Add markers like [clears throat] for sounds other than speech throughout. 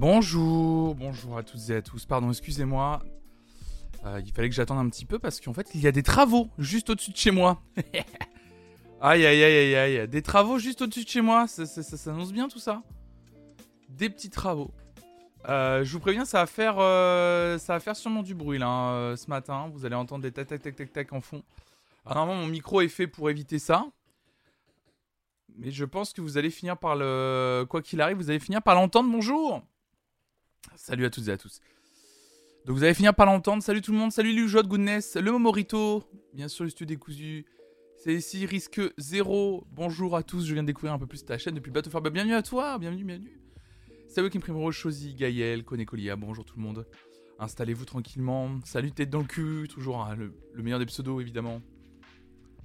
Bonjour, bonjour à toutes et à tous. Pardon, excusez-moi. Euh, il fallait que j'attende un petit peu parce qu'en fait, il y a des travaux juste au-dessus de chez moi. [laughs] aïe, aïe, aïe, aïe, aïe. Des travaux juste au-dessus de chez moi. Ça, ça, ça s'annonce bien tout ça. Des petits travaux. Euh, je vous préviens, ça va faire, euh, ça va faire sûrement du bruit là hein, ce matin. Vous allez entendre des tac tac tac tac tac en fond. Alors, normalement, mon micro est fait pour éviter ça. Mais je pense que vous allez finir par le. Quoi qu'il arrive, vous allez finir par l'entendre. Bonjour Salut à toutes et à tous. Donc vous allez finir par l'entendre. Salut tout le monde, salut Lujot, Goodness, le Momorito, bien sûr le studio décousu. C'est ici Risque 0. Bonjour à tous, je viens de découvrir un peu plus ta chaîne depuis Bateau Bah, bienvenue à toi, bienvenue, bienvenue. Salut Kim Primrose, Chosy, Gaël, Konekolia, bonjour tout le monde. Installez-vous tranquillement. Salut tête dans le cul, toujours hein, le meilleur des pseudos évidemment.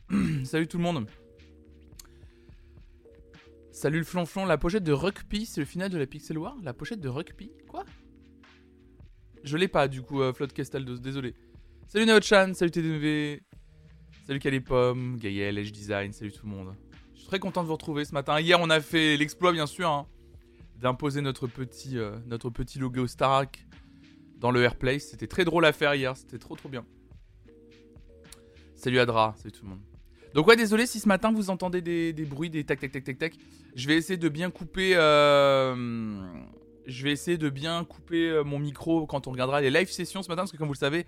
[clears throat] salut tout le monde. Salut le flonflon, la pochette de Rugby, c'est le final de la Pixel War La pochette de Rugby Quoi Je l'ai pas du coup, euh, Flotte Castaldos, désolé. Salut Naochan, salut TDV, salut Calipom, Gaël, Edge Design, salut tout le monde. Je suis très content de vous retrouver ce matin. Hier on a fait l'exploit bien sûr, hein, d'imposer notre petit, euh, notre petit logo Starak dans le Airplay. C'était très drôle à faire hier, c'était trop trop bien. Salut Adra, salut tout le monde. Donc ouais, désolé si ce matin vous entendez des, bruits, des tac tac tac tac tac. Je vais essayer de bien couper. Euh, je vais essayer de bien couper euh, mon micro quand on regardera les live sessions ce matin, parce que comme vous le savez,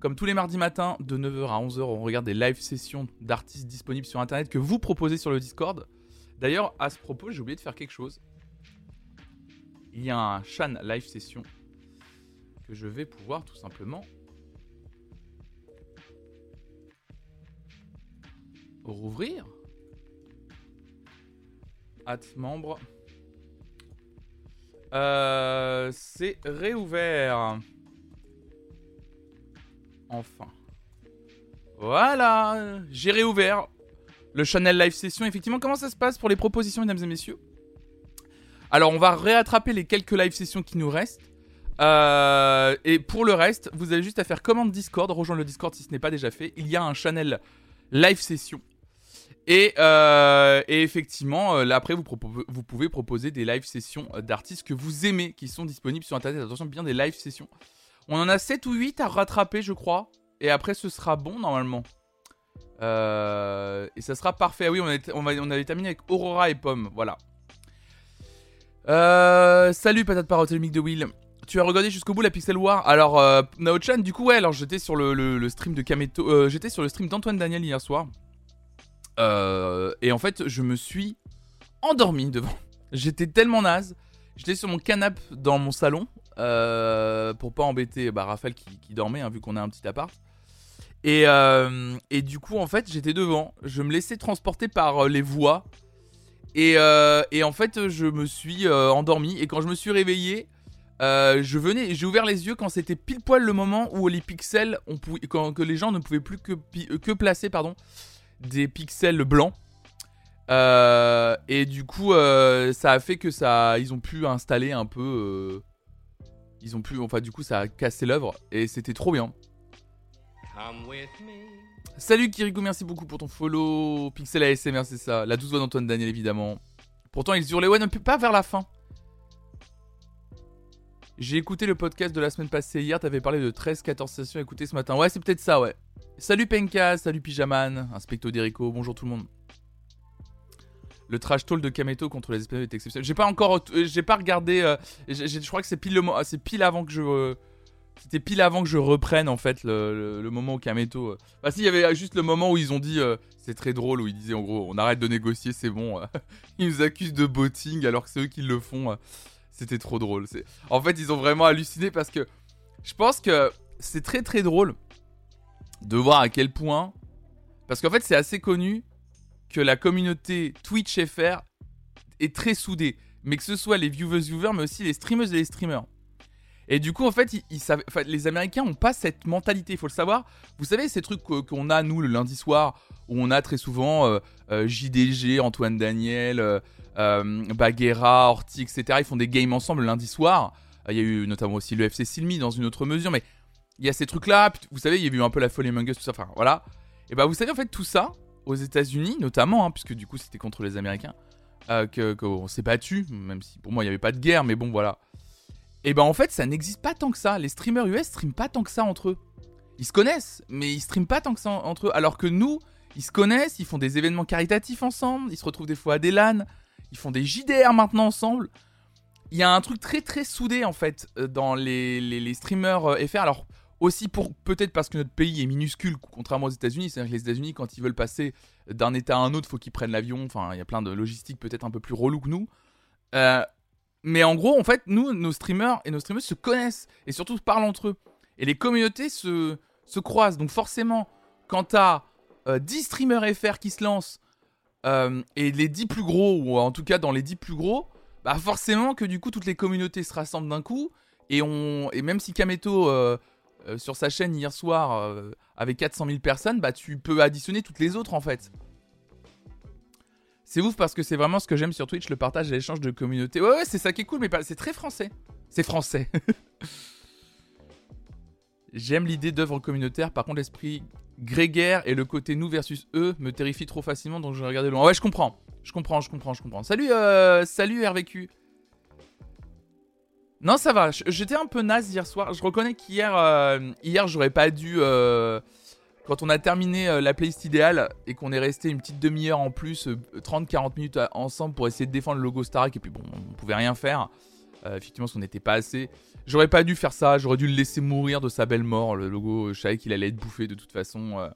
comme tous les mardis matins de 9h à 11h, on regarde des live sessions d'artistes disponibles sur internet que vous proposez sur le Discord. D'ailleurs, à ce propos, j'ai oublié de faire quelque chose. Il y a un Shan live session que je vais pouvoir tout simplement rouvrir. At membre. Euh, c'est réouvert. Enfin. Voilà, j'ai réouvert le Channel Live Session. Effectivement, comment ça se passe pour les propositions, mesdames et messieurs? Alors, on va réattraper les quelques live sessions qui nous restent. Euh, et pour le reste, vous avez juste à faire commande Discord, rejoindre le Discord si ce n'est pas déjà fait. Il y a un channel live session et, euh, et, effectivement, euh, là après, vous, pouvez proposer des live sessions euh, d'artistes que vous aimez, qui sont disponibles sur Internet. Attention, bien des live sessions. On en a 7 ou 8 à rattraper, je crois. Et après, ce sera bon, normalement. et ça sera parfait. Ah oui, on, avait terminé avec Aurora et Pomme. Voilà. salut, patate mic de Will. Tu as regardé jusqu'au bout la Pixel War? Alors, Nao-chan, du coup, ouais, alors j'étais sur le, stream de Kameto. j'étais sur le stream d'Antoine Daniel hier soir. Euh, et en fait, je me suis endormi devant. [laughs] J'étais tellement naze. J'étais sur mon canapé dans mon salon euh, pour pas embêter bah, Raphaël qui, dormait, hein, vu qu'on a un petit appart. Et, euh, et, du coup, en fait, j'étais devant. Je me laissais transporter par les voix. Et, en fait, je me suis endormi. Et quand je me suis réveillé, je venais, j'ai ouvert les yeux quand c'était pile poil le moment où les pixels, quand, que les gens ne pouvaient plus que, que placer, pardon, des pixels blancs. Euh, et du coup, euh, ça a fait que ça, ils ont pu installer un peu. Euh, ils ont pu, enfin, du coup, ça a cassé l'œuvre et c'était trop bien. Salut Kirikou, merci beaucoup pour ton follow. Pixel ASMR, c'est ça. La douce voix d'Antoine Daniel, évidemment. Pourtant, ils hurlaient, ouais, non, pas vers la fin. J'ai écouté le podcast de la semaine passée hier, t'avais parlé de 13-14 sessions écoutées ce matin. Ouais, c'est peut-être ça, ouais. Salut Penka, salut Pyjaman, Inspecto Derico, bonjour tout le monde. Le trash talk de Kameto contre les Espagnols est exceptionnel. J'ai pas encore, euh, j'ai pas regardé. Euh, je crois que c'est pile le, c'est pile avant que je, euh, c'était pile avant que je reprenne en fait le, moment où Kameto. Bah si, il y avait juste le moment où ils ont dit, c'est très drôle où ils disaient en gros, on arrête de négocier, c'est bon. [laughs] ils nous accusent de botting alors que c'est eux qui le font. C'était trop drôle. En fait, ils ont vraiment halluciné parce que je pense que c'est très très drôle de voir à quel point. Parce qu'en fait, c'est assez connu que la communauté Twitch FR est très soudée. Mais que ce soit les viewers viewers, mais aussi les streamers et les streamers. Et du coup, en fait, ils, savent, les Américains n'ont pas cette mentalité, il faut le savoir. Vous savez, ces trucs qu'on a, nous, le lundi soir, où on a très souvent euh, euh, JDG, Antoine Daniel, euh, euh Baguera, Orti, etc. Ils font des games ensemble le lundi soir. Il y a eu notamment aussi le FC Silmi dans une autre mesure, mais il y a ces trucs-là. Vous savez, il y a eu un peu la folie Among Us, tout ça. Enfin, voilà. Et bah, vous savez, en fait, tout ça, aux États-Unis, notamment, hein, puisque du coup, c'était contre les Américains, euh, qu'on s'est battu, même si pour moi, il n'y avait pas de guerre, mais bon, voilà. Et ben en fait, ça n'existe pas tant que ça. Les streamers US streament pas tant que ça entre eux. Ils se connaissent, mais ils streament pas tant que ça entre eux. Alors que nous, ils se connaissent, ils font des événements caritatifs ensemble, ils se retrouvent des fois à des LAN, ils font des JDR maintenant ensemble. Il y a un truc très très soudé en fait euh, dans les, les, streamers euh, FR. Alors aussi pour peut-être parce que notre pays est minuscule contrairement aux États-Unis. C'est-à-dire que les États-Unis quand ils veulent passer d'un état à un autre, faut qu'ils prennent l'avion. Enfin, il y a plein de logistiques peut-être un peu plus relou que nous. Euh, mais en gros, en fait, nous, nos streamers et nos streamers se connaissent et surtout parlent entre eux. Et les communautés se, se croisent. Donc forcément, quand t'as 10 streamers FR qui se lancent et les 10 plus gros, ou en tout cas dans les 10 plus gros, bah forcément que du coup toutes les communautés se rassemblent d'un coup et on et même si Kameto euh, sur sa chaîne hier soir euh, avait 400 000 personnes, bah tu peux additionner toutes les autres en fait. C'est ouf parce que c'est vraiment ce que j'aime sur Twitch, le partage et l'échange de communautés. Ouais ouais c'est ça qui est cool mais c'est très français. C'est français. [laughs] J'aime l'idée d'œuvre communautaire, par contre l'esprit grégaire et le côté nous versus eux me terrifie trop facilement donc je vais regarder loin. Ouais je comprends. Je comprends, je comprends, je comprends. Salut, euh, salut RVQ. Non, ça va. J'étais un peu naze hier soir. Je reconnais qu'hier, euh, hier, j'aurais pas dû. Euh, quand on a terminé euh, la playlist idéale et qu'on est resté une petite demi-heure en plus, 30-40 minutes ensemble pour essayer de défendre le logo Starak, et puis bon, on pouvait rien faire. effectivement, parce qu'on n'était pas assez. J'aurais pas dû faire ça. J'aurais dû le laisser mourir de sa belle mort. Le logo, je savais qu'il allait être bouffé de toute façon.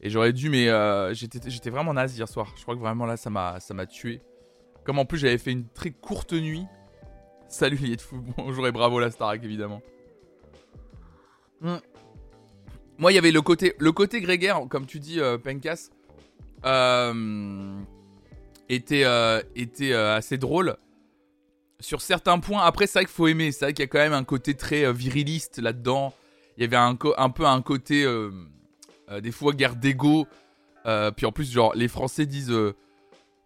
Et j'aurais dû, mais j'étais vraiment naze hier soir. Je crois que vraiment là, ça m'a tué. Comme en plus, j'avais fait une très courte nuit. Salut les de fou. [laughs] Bonjour et bravo la Starac, évidemment. Hmm. Moi, il y avait le côté, le côté grégaire, comme tu dis, euh, Penkas, euh, était, était assez drôle. Sur certains points, après, c'est vrai qu'il faut aimer. C'est vrai qu'il y a quand même un côté très viriliste là-dedans. Il y avait un, un peu un côté euh, des fois guerre d'ego. Euh, puis en plus, genre, les Français disent,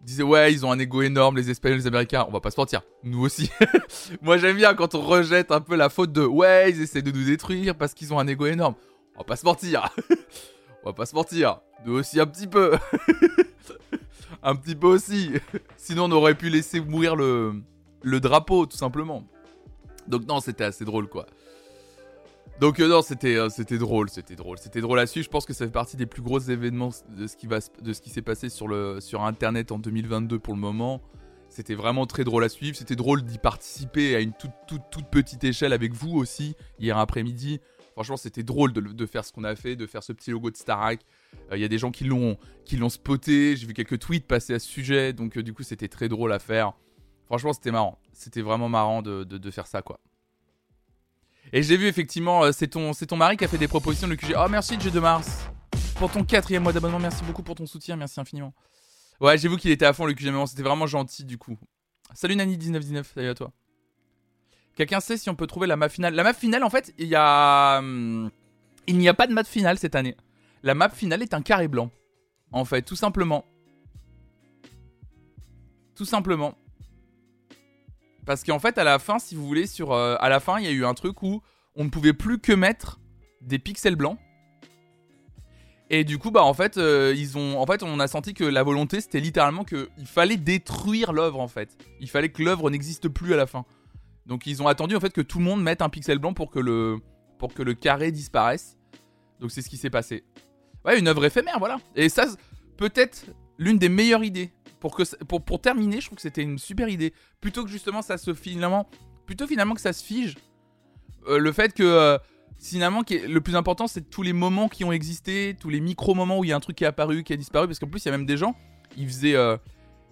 disaient ouais, ils ont un ego énorme, les Espagnols, les Américains. On va pas se mentir, nous aussi. [laughs] Moi, j'aime bien quand on rejette un peu la faute de ouais, ils essaient de nous détruire parce qu'ils ont un ego énorme. On va pas se mentir. [laughs] on va pas se mentir. Nous aussi un petit peu. [laughs] un petit peu aussi. Sinon, on aurait pu laisser mourir le, le drapeau, tout simplement. Donc non, c'était assez drôle, quoi. Donc euh, non, c'était euh, c'était drôle, c'était drôle, c'était drôle à suivre. Je pense que ça fait partie des plus gros événements de ce qui va de ce qui s'est passé sur le sur internet en 2022 pour le moment. C'était vraiment très drôle à suivre. C'était drôle d'y participer à une toute, toute, toute petite échelle avec vous aussi hier après-midi. Franchement, c'était drôle de, de, faire ce qu'on a fait, de faire ce petit logo de Starak. Euh, Il y a des gens qui l'ont qui l'ont spoté. J'ai vu quelques tweets passer à ce sujet, donc du coup, c'était très drôle à faire. Franchement, c'était marrant. C'était vraiment marrant de, de, de faire ça, quoi. Et j'ai vu effectivement, euh, c'est ton, mari qui a fait des propositions de QG. Oh merci J de Mars pour ton quatrième mois d'abonnement. Merci beaucoup pour ton soutien, merci infiniment. Ouais, j'ai vu qu'il était à fond le QG c'était vraiment gentil du coup. Salut Nani1919, salut à toi. Quelqu'un sait si on peut trouver la map finale La map finale, en fait, il y a. Hum, il n'y a pas de map finale cette année. La map finale est un carré blanc. En fait, tout simplement. Tout simplement. Parce qu'en fait, à la fin, si vous voulez, sur, euh, à la fin, il y a eu un truc où on ne pouvait plus que mettre des pixels blancs. Et du coup, bah en fait, euh, ils ont, en fait, on a senti que la volonté, c'était littéralement qu'il fallait détruire l'œuvre en fait. Il fallait que l'œuvre n'existe plus à la fin. Donc ils ont attendu en fait que tout le monde mette un pixel blanc pour que le, pour que le carré disparaisse. Donc c'est ce qui s'est passé. Ouais, une œuvre éphémère, voilà. Et ça, peut-être l'une des meilleures idées pour, que, pour, pour terminer, je trouve que c'était une super idée. Plutôt que justement ça se finalement, plutôt finalement que ça se fige. Euh, le fait que euh, finalement le plus important c'est tous les moments qui ont existé, tous les micro moments où il y a un truc qui est apparu, qui a disparu. Parce qu'en plus il y a même des gens, ils faisaient, euh,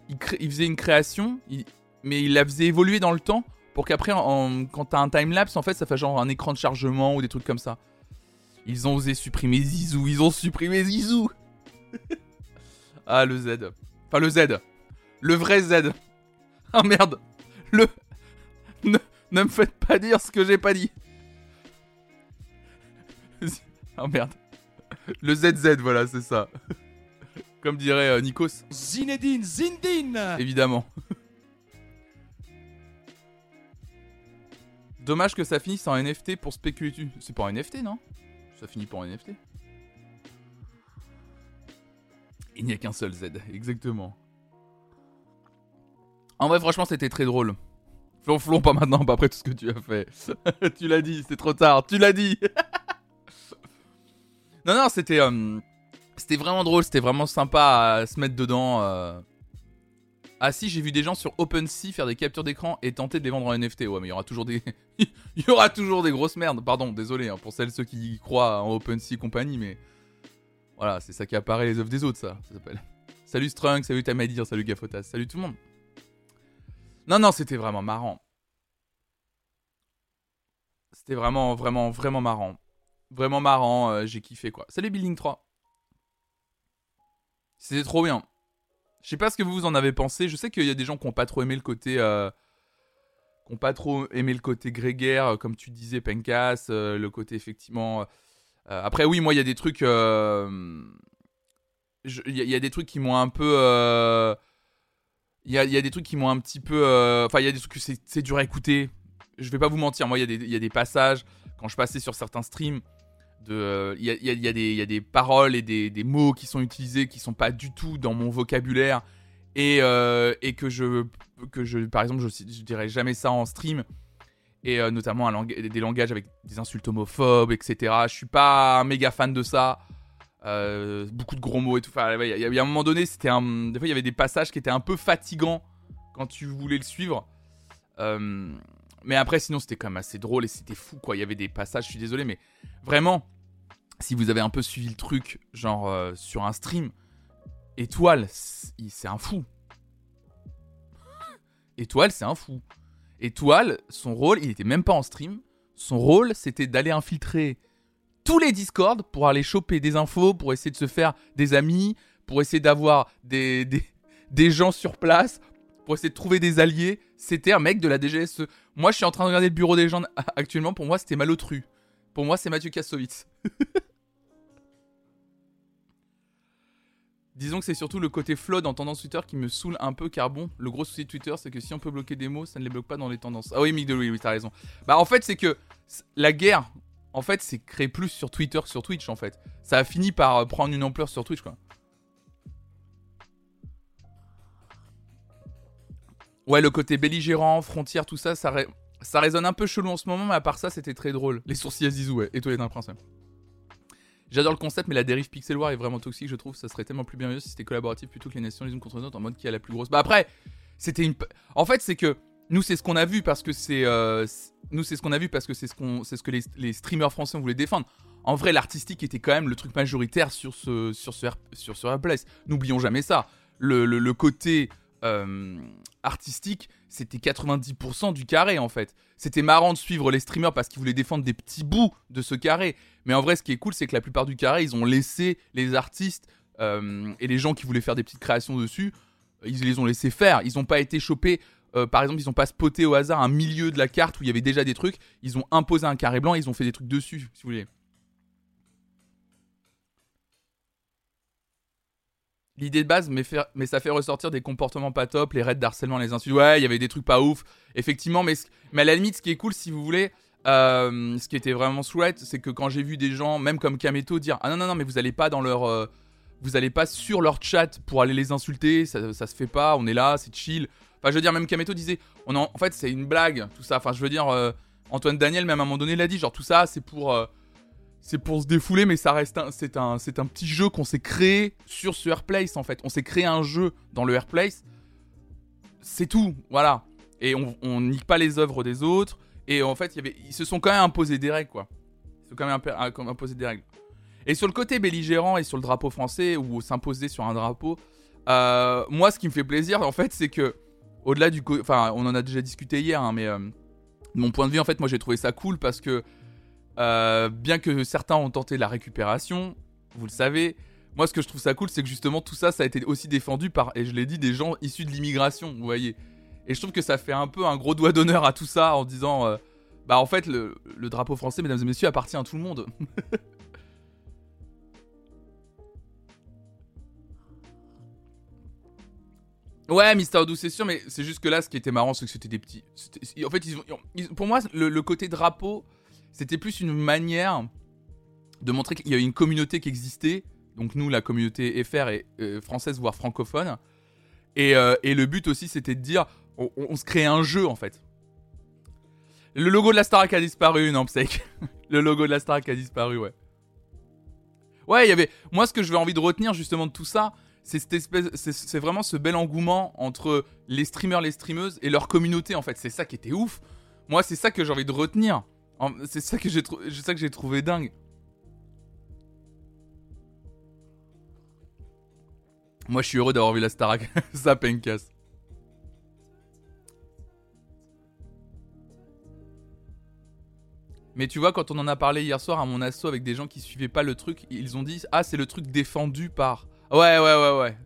ils, faisaient une création, mais ils la faisaient évoluer dans le temps pour qu'après quand t'as un time lapse en fait ça fait genre un écran de chargement ou des trucs comme ça. Ils ont osé supprimer Zizou, ils ont supprimé Zizou. [laughs] ah le Z. Enfin, le Z. Le vrai Z. Ah merde. Le. Ne, me faites pas dire ce que j'ai pas dit. Oh [laughs] merde. Le ZZ, voilà, c'est ça. [laughs] Comme dirait euh, Nikos. Zinedine Zindine Évidemment. Dommage que ça finisse en NFT pour spéculer. C'est pas en NFT, non? Ça finit pas en NFT. Il n'y a qu'un seul Z, exactement. En vrai, franchement, c'était très drôle. Flonflon, pas maintenant, pas après tout ce que tu as fait. [laughs] tu l'as dit, c'est trop tard, tu l'as dit. [laughs] non, non, c'était. Euh, c'était vraiment drôle, c'était vraiment sympa à se mettre dedans. euh. Ah si, j'ai vu des gens sur OpenSea faire des captures d'écran et tenter de les vendre en NFT. Ouais, mais [laughs] il y aura toujours des, grosses merdes. Pardon, désolé hein, pour celles ceux qui croient en OpenSea et compagnie, mais voilà, c'est ça qui apparaît les œuvres des autres, ça, ça s'appelle. Salut Strunk, salut Tamadir, salut Gafotas, salut tout le monde. Non, non, c'était vraiment marrant. C'était vraiment, vraiment, vraiment marrant. Vraiment marrant, euh, j'ai kiffé quoi. Salut Building 3. C'était trop bien. Je sais pas ce que vous en avez pensé. Je sais qu'il y a des gens qui ont pas trop aimé le côté. Euh, qui ont pas trop aimé le côté grégaire, euh, comme tu disais, Pencas. le côté effectivement. Euh, après, oui, moi, il y a des trucs. euh, Il y, a- des trucs qui m'ont un peu. euh, Il y, a, des trucs qui m'ont un petit peu. euh, Enfin, il y a des trucs que c'est dur à écouter. Je vais pas vous mentir. Moi, il y, a des- passages, quand je passais sur certains streams, euh, il y, a, des- paroles et des, mots qui sont utilisés qui sont pas du tout dans mon vocabulaire et, euh, que je que je par exemple je dirais jamais ça en stream et euh, notamment des langages avec des insultes homophobes etc je suis pas un méga fan de ça. Euh, beaucoup de gros mots et tout. Il y, y a un moment donné c'était un des fois il y avait des passages qui étaient un peu fatigants quand tu voulais le suivre. Euh, mais après sinon c'était quand même assez drôle et c'était fou quoi. Il y avait des passages je suis désolé mais vraiment si vous avez un peu suivi le truc, genre sur un stream, Étoile, c'est un fou. Étoile, c'est un fou. Étoile, son rôle, il était même pas en stream. Son rôle, c'était d'aller infiltrer tous les Discord pour aller choper des infos, pour essayer de se faire des amis, pour essayer d'avoir des, des, des gens sur place, pour essayer de trouver des alliés. C'était un mec de la DGSE. Moi, je suis en train de regarder le bureau des gens actuellement. Pour moi, c'était Malotru. Pour moi, c'est Mathieu Kassovitz. [laughs] Disons que c'est surtout le côté flood en tendance Twitter qui me saoule un peu car bon, le gros souci de Twitter c'est que si on peut bloquer des mots, ça ne les bloque pas dans les tendances. Ah oui, Mick oui, t'as raison. Bah en fait c'est que la guerre, en fait c'est créé plus sur Twitter que sur Twitch en fait. Ça a fini par euh, prendre une ampleur sur Twitch quoi. Ouais, le côté belligérant, frontière, tout ça, ça, ré- ça résonne un peu chelou en ce moment, mais à part ça, c'était très drôle. Les sourcils à Zizou, ouais, et toi, d'un prince. J'adore le concept, mais la dérive pixel war est vraiment toxique, je trouve. Ça serait tellement plus bienveilleux si c'était collaboratif plutôt que les nations les unes contre les autres en mode qui a la plus grosse. Bah après, c'était une. En fait, c'est que nous, c'est ce qu'on a vu parce que c'est. euh, Nous, c'est ce qu'on a vu parce que c'est ce, qu'on... ce que les, les streamers français voulaient défendre. En vrai, l'artistique était quand même le truc majoritaire sur ce, sur ce, sur ce. N'oublions jamais ça. Le, le, le côté euh, artistique, c'était 90% du carré en fait. C'était marrant de suivre les streamers parce qu'ils voulaient défendre des petits bouts de ce carré. Mais en vrai, ce qui est cool, c'est que la plupart du carré, ils ont laissé les artistes euh, et les gens qui voulaient faire des petites créations dessus, ils les ont laissés faire. Ils n'ont pas été chopés. euh, par exemple, ils n'ont pas spoté au hasard un milieu de la carte où il y avait déjà des trucs. Ils ont imposé un carré blanc, ils ont fait des trucs dessus, si vous voulez. L'idée de base, mais, ça fait ressortir des comportements pas top, les raids d'harcèlement, les insultes. Ouais, il y avait des trucs pas ouf, effectivement. Mais, mais à la limite, ce qui est cool, si vous voulez, euh, ce qui était vraiment chouette, c'est que quand j'ai vu des gens, même comme Kameto, dire Ah non, non, non, mais vous allez pas dans leur. euh, vous allez pas sur leur chat pour aller les insulter, ça, ça se fait pas, on est là, c'est chill. Enfin, je veux dire, même Kameto disait on en, fait, c'est une blague, tout ça. Enfin, je veux dire, euh, Antoine Daniel, même à un moment donné, l'a dit genre, tout ça, c'est pour. c'est pour se défouler, mais ça reste un, c'est un, c'est un petit jeu qu'on s'est créé sur ce Airplace en fait. On s'est créé un jeu dans le Airplace. C'est tout, voilà. Et on, on nique pas les œuvres des autres. Et en fait, ils se sont quand même imposés des règles, quoi. Ils se sont quand même imp- imposés des règles. Et sur le côté belligérant et sur le drapeau français, ou s'imposer sur un drapeau, euh, moi, ce qui me fait plaisir, en fait, c'est que, au-delà du. Enfin, on en a déjà discuté hier, hein, mais euh, de mon point de vue, en fait, moi, j'ai trouvé ça cool parce que, euh, bien que certains ont tenté la récupération, vous le savez, moi, ce que je trouve ça cool, c'est que justement, tout ça, ça a été aussi défendu par, et je l'ai dit, des gens issus de l'immigration, vous voyez. Et je trouve que ça fait un peu un gros doigt d'honneur à tout ça en disant, euh, bah, en fait, le, le drapeau français, mesdames et messieurs, appartient à tout le monde. [laughs] Ouais, Mister Odoo, c'est sûr, mais c'est juste que là, ce qui était marrant, c'est que c'était des petits. En fait, ils ils- pour moi, le, côté drapeau, c'était plus une manière de montrer qu'il y a une communauté qui existait. Donc, nous, la communauté FR et euh, française, voire francophone. Et, euh, et le but aussi, c'était de dire on, se crée un jeu, en fait. Le logo de la Starac a disparu, non, Psek. [laughs] le logo de la Starac a disparu, ouais. Ouais, il y avait. Moi, ce que je vais envie de retenir justement de tout ça, c'est cette espèce, c'est vraiment ce bel engouement entre les streamers, les streameuses et leur communauté en fait. C'est ça qui était ouf. Moi, c'est ça que j'ai envie de retenir. C'est ça que j'ai, trouvé dingue. Moi, je suis heureux d'avoir vu la Starac. [laughs] ça casse. Mais tu vois, quand on en a parlé hier soir à mon asso avec des gens qui suivaient pas le truc, ils ont dit Ah, c'est le truc défendu par. Ouais, ouais, ouais, ouais.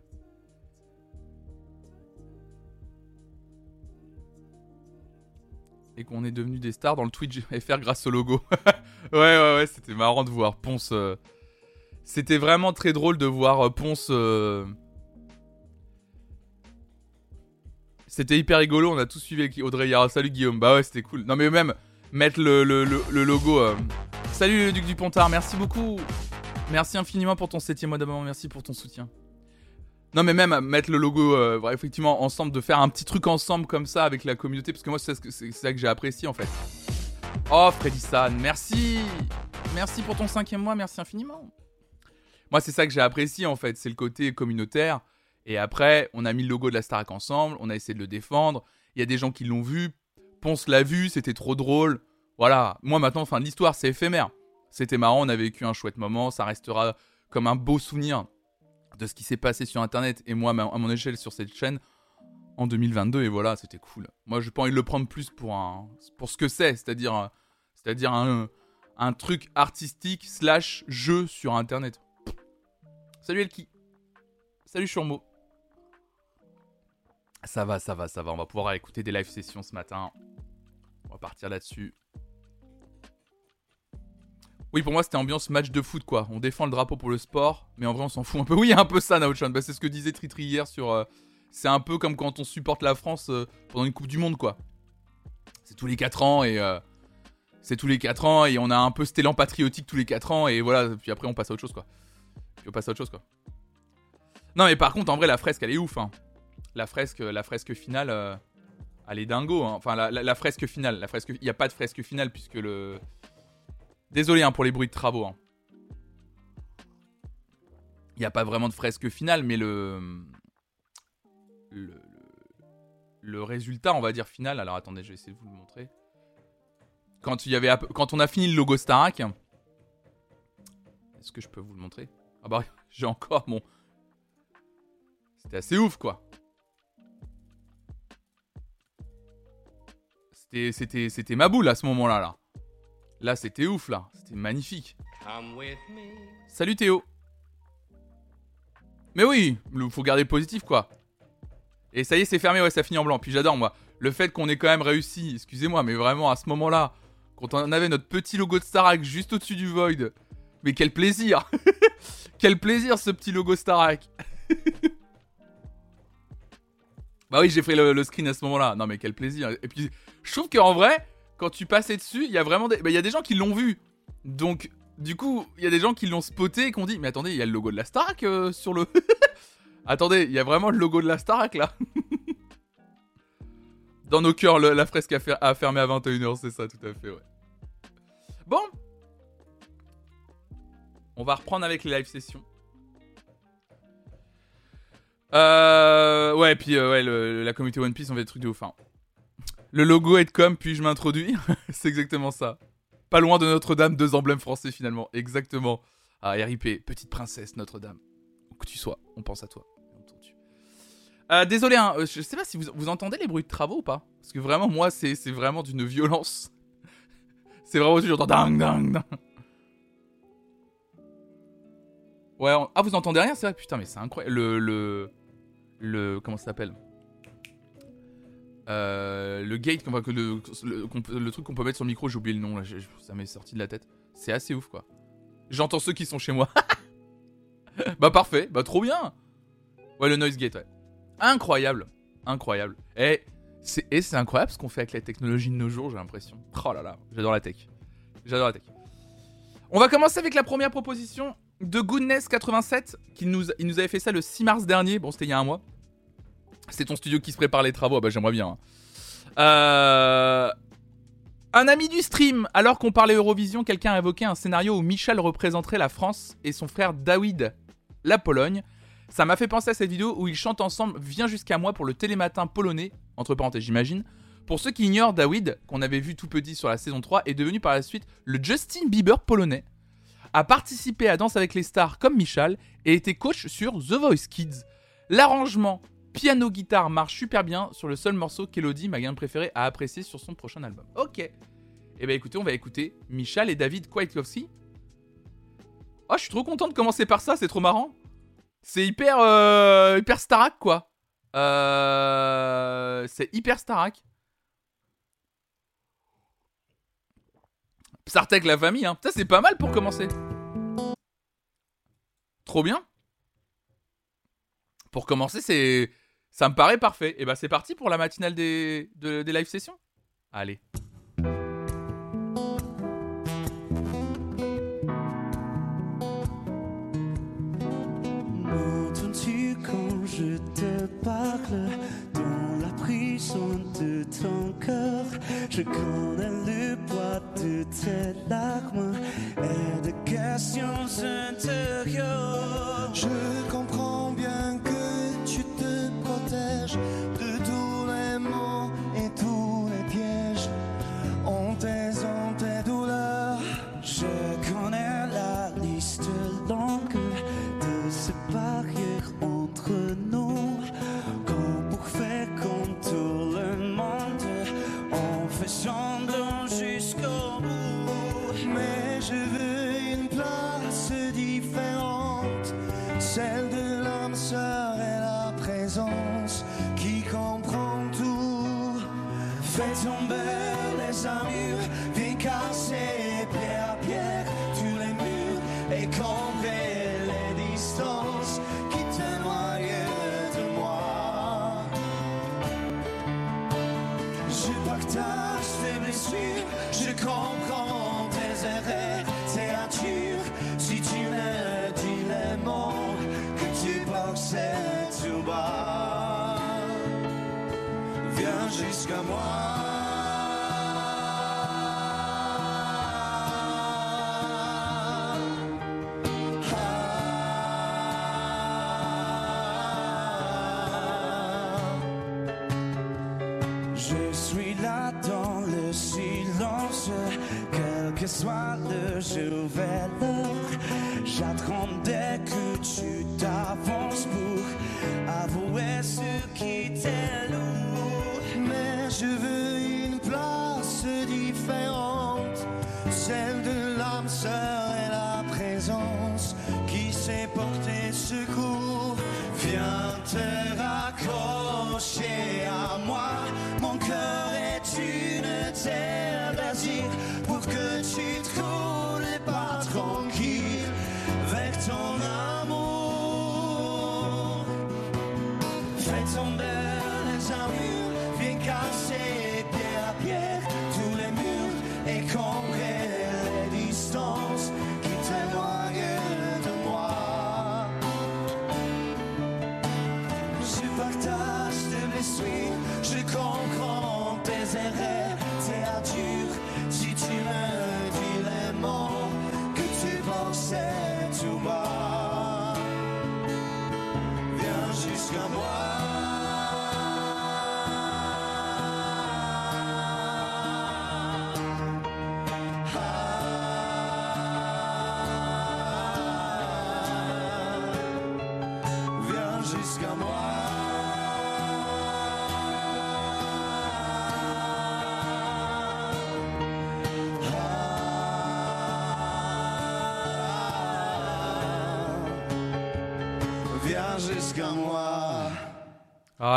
Et qu'on est devenu des stars dans le Twitch FR grâce au logo. [laughs] ouais, ouais, ouais, c'était marrant de voir Ponce. Euh, c'était vraiment très drôle de voir euh, Ponce. Euh, c'était hyper rigolo, on a tous suivi Audrey Yara. Salut Guillaume. Bah ouais, c'était cool. Non, mais même mettre le, logo. Salut le Duc du Pontard, merci beaucoup. Merci infiniment pour ton septième mois d'abonnement, merci pour ton soutien. Non mais même mettre le logo, euh, effectivement, ensemble, de faire un petit truc ensemble comme ça avec la communauté, parce que moi c'est ça que j'ai apprécié en fait. Oh Freddy San, merci Merci pour ton cinquième mois, merci infiniment. Moi c'est ça que j'ai apprécié en fait, c'est le côté communautaire. Et après, on a mis le logo de la Starac ensemble, on a essayé de le défendre. Il y a des gens qui l'ont vu, Ponce l'a vu, c'était trop drôle. Voilà, moi maintenant, fin l'histoire, c'est éphémère. C'était marrant, on a vécu un chouette moment, ça restera comme un beau souvenir de ce qui s'est passé sur Internet et moi à mon échelle sur cette chaîne en 2022 et voilà, c'était cool. Moi, j'ai pas envie de le prendre plus pour un pour ce que c'est, c'est-à-dire c'est-à-dire un, un truc artistique slash jeu sur Internet. Salut Elki. Salut Churmo. Ça va, ça va, ça va. On va pouvoir écouter des live sessions ce matin. On va partir là-dessus. Oui, pour moi, c'était ambiance match de foot, quoi. On défend le drapeau pour le sport, mais en vrai, on s'en fout un peu. Oui, un peu ça, Naochan. Bah, c'est ce que disait Tritri hier sur. Euh, c'est un peu comme quand on supporte la France euh, pendant une Coupe du Monde, quoi. C'est tous les 4 ans et. Euh, c'est tous les 4 ans et on a un peu cet élan patriotique tous les 4 ans et voilà. Puis après, on passe à autre chose, quoi. Puis on passe à autre chose, quoi. Non, mais par contre, en vrai, la fresque, elle est ouf, hein. La fresque, la fresque finale, elle est dingo. Hein. Enfin, la, fresque finale. Fresque. Il n'y a pas de fresque finale puisque le Désolé hein, pour les bruits de travaux. Hein. Il n'y a pas vraiment de fresque finale, mais le... le... résultat, on va dire final. Alors attendez, je vais essayer de vous le montrer. Quand, il y avait, quand on a fini le logo Starac. Est-ce que je peux vous le montrer? Ah bah, [laughs] j'ai encore mon. C'était assez ouf, quoi. C'était ma boule à ce moment-là. Là. Là, c'était ouf, là. C'était magnifique. Salut Théo. Mais oui, il faut garder positif, quoi. Et ça y est, c'est fermé, ouais, ça finit en blanc. Puis j'adore, moi, le fait qu'on ait quand même réussi, excusez-moi, mais vraiment, à ce moment-là, quand on avait notre petit logo de Starak juste au-dessus du Void. Mais quel plaisir [laughs] Quel plaisir, ce petit logo Starak [laughs] Bah oui, j'ai fait le, screen à ce moment-là. Non, mais quel plaisir. Et puis, je trouve qu'en vrai, quand tu passais dessus, il y a vraiment des. Bah, il y a des gens qui l'ont vu. Donc, du coup, il y a des gens qui l'ont spoté et qui ont dit Mais attendez, il y a le logo de la Starac euh, sur le. [laughs] attendez, il y a vraiment le logo de la Starac là. [laughs] Dans nos cœurs, la fresque a, fermé à 21h, c'est ça, tout à fait, ouais. Bon. On va reprendre avec les live sessions. Euh, ouais, puis euh, ouais, la communauté One Piece, on fait des trucs de ouf. Hein. Le logo est comme, puis je m'introduis. [laughs] c'est exactement ça. Pas loin de Notre-Dame, deux emblèmes français finalement. Exactement. Ah, RIP, petite princesse Notre-Dame. Où que tu sois, on pense à toi. Euh, désolé, hein, euh, je sais pas si vous, vous, entendez les bruits de travaux ou pas? Parce que vraiment, moi, c'est vraiment d'une violence. [laughs] c'est vraiment toujours ding ding ding. Ouais, ah, vous entendez rien, c'est vrai, putain, mais c'est incroyable. Le, le. Le. Comment ça s'appelle? Euh, le gate, le, truc qu'on peut mettre sur le micro, j'ai oublié le nom, là, ça m'est sorti de la tête. C'est assez ouf, quoi. J'entends ceux qui sont chez moi. [laughs] bah parfait, bah trop bien. Ouais, le noise gate, ouais. Incroyable, incroyable. Et c'est incroyable ce qu'on fait avec la technologie de nos jours, j'ai l'impression. Oh là là, j'adore la tech. J'adore la tech. On va commencer avec la première proposition de Goodness87, qui nous, il nous avait fait ça le 6 mars dernier. Bon, c'était il y a un mois. C'est ton studio qui se prépare les travaux. Ah bah j'aimerais bien. Hein. Euh, Un ami du stream, alors qu'on parlait Eurovision, quelqu'un a évoqué un scénario où Michel représenterait la France et son frère David la Pologne. Ça m'a fait penser à cette vidéo où ils chantent ensemble Viens jusqu'à moi pour le télématin polonais, entre parenthèses j'imagine. Pour ceux qui ignorent, David, qu'on avait vu tout petit sur la saison 3, est devenu par la suite le Justin Bieber polonais. A participé à Danse avec les stars comme Michal et était coach sur The Voice Kids. L'arrangement piano-guitare marche super bien sur le seul morceau qu'Elodie, ma gamme préférée, a apprécié sur son prochain album. Ok. Eh ben écoutez, on va écouter Michal et David Kwiatkowski. Oh, je suis trop content de commencer par ça, c'est trop marrant. C'est hyper, euh, hyper Starak, quoi. Euh, c'est hyper Starak. Psartek la famille, hein. Ça, c'est pas mal pour commencer. Trop bien. Pour commencer, c'est. Ça me paraît parfait. Et bah, c'est parti pour la matinale des, live sessions. Allez. je te parle? Dans la de ton corps. Je connais le de tes larmes et de questions intérieures. Là dans le silence, quel que soit le jour vers l'heure. J'attendais que tu t'avances pour avouer ce qui t'est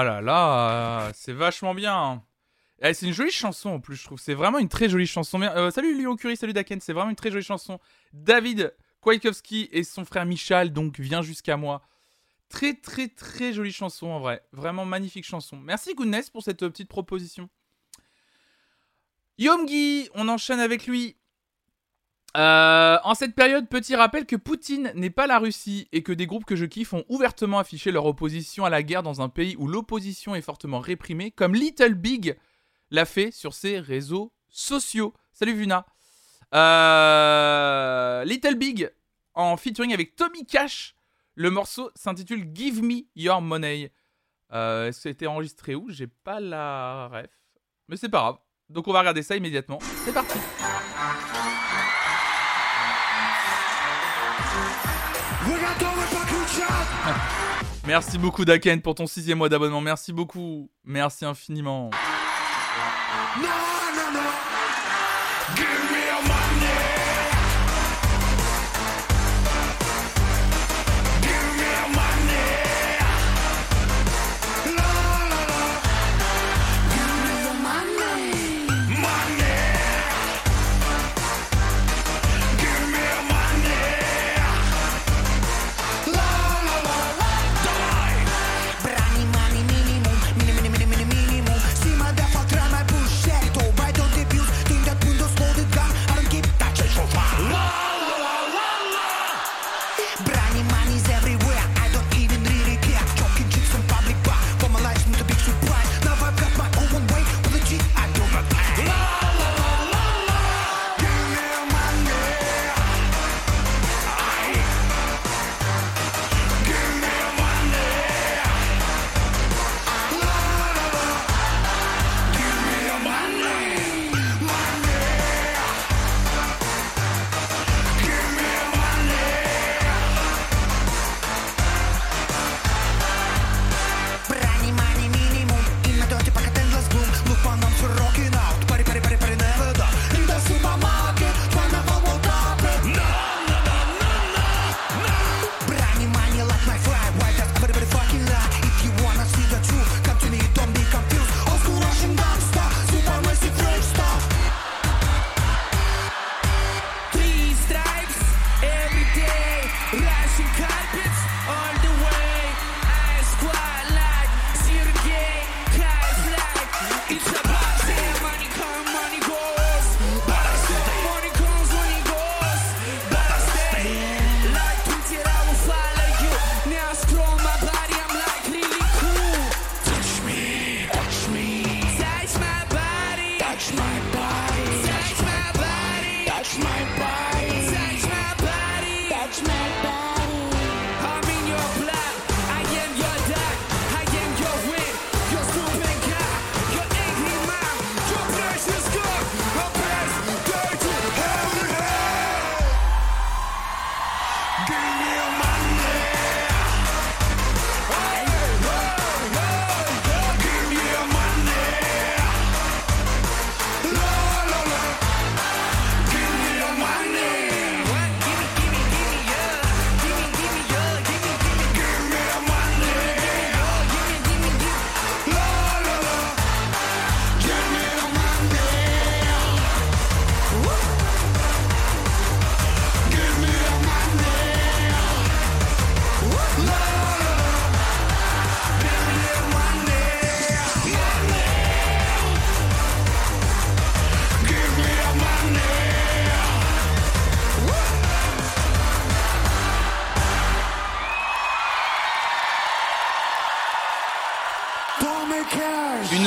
Ah là là, c'est vachement bien. Eh, c'est une jolie chanson en plus, je trouve. C'est vraiment une très jolie chanson. Euh, salut Léon Curie, salut Daken, c'est vraiment une très jolie chanson. David Kwiatkowski et son frère Michal, donc Viens jusqu'à moi. Très très très jolie chanson en vrai. Vraiment magnifique chanson. Merci Goodness pour cette euh, petite proposition. Yomgi, on enchaîne avec lui. Euh, en cette période, petit rappel que Poutine n'est pas la Russie et que des groupes que je kiffe ont ouvertement affiché leur opposition à la guerre dans un pays où l'opposition est fortement réprimée, comme Little Big l'a fait sur ses réseaux sociaux. Salut Vuna. Euh, Little Big en featuring avec Tommy Cash. Le morceau s'intitule Give Me Your Money. Euh, Est-ce été enregistré où? J'ai pas la ref. Mais c'est pas grave. Donc on va regarder ça immédiatement. C'est parti. Merci beaucoup Daken pour ton sixième mois d'abonnement. Merci beaucoup. Merci infiniment.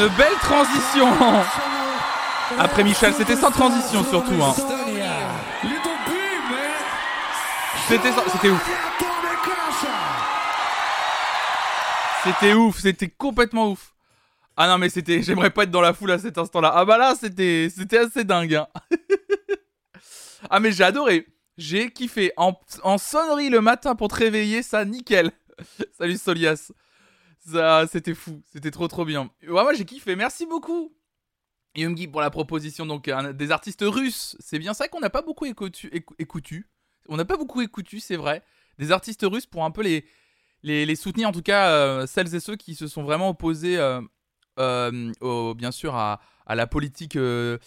Belle transition Après Michel, c'était sans transition surtout. Hein. C'était c'était ouf. C'était ouf, c'était complètement ouf. Ah non mais c'était, j'aimerais pas être dans la foule à cet instant-là. Ah bah là c'était, c'était assez dingue. hein. [laughs] ah mais j'ai adoré, j'ai kiffé. En, en sonnerie le matin pour te réveiller, ça nickel. [laughs] Salut Solias. Ça, c'était fou, c'était trop trop bien. Ouais, moi j'ai kiffé, merci beaucoup. Yungi pour la proposition, donc des artistes russes. C'est bien ça qu'on n'a pas beaucoup écoutu, écou- écoutu. On n'a pas beaucoup écoutu, c'est vrai. Des artistes russes pour un peu les, soutenir, en tout cas euh, celles et ceux qui se sont vraiment opposés, euh, euh, au- bien sûr, à, à la politique de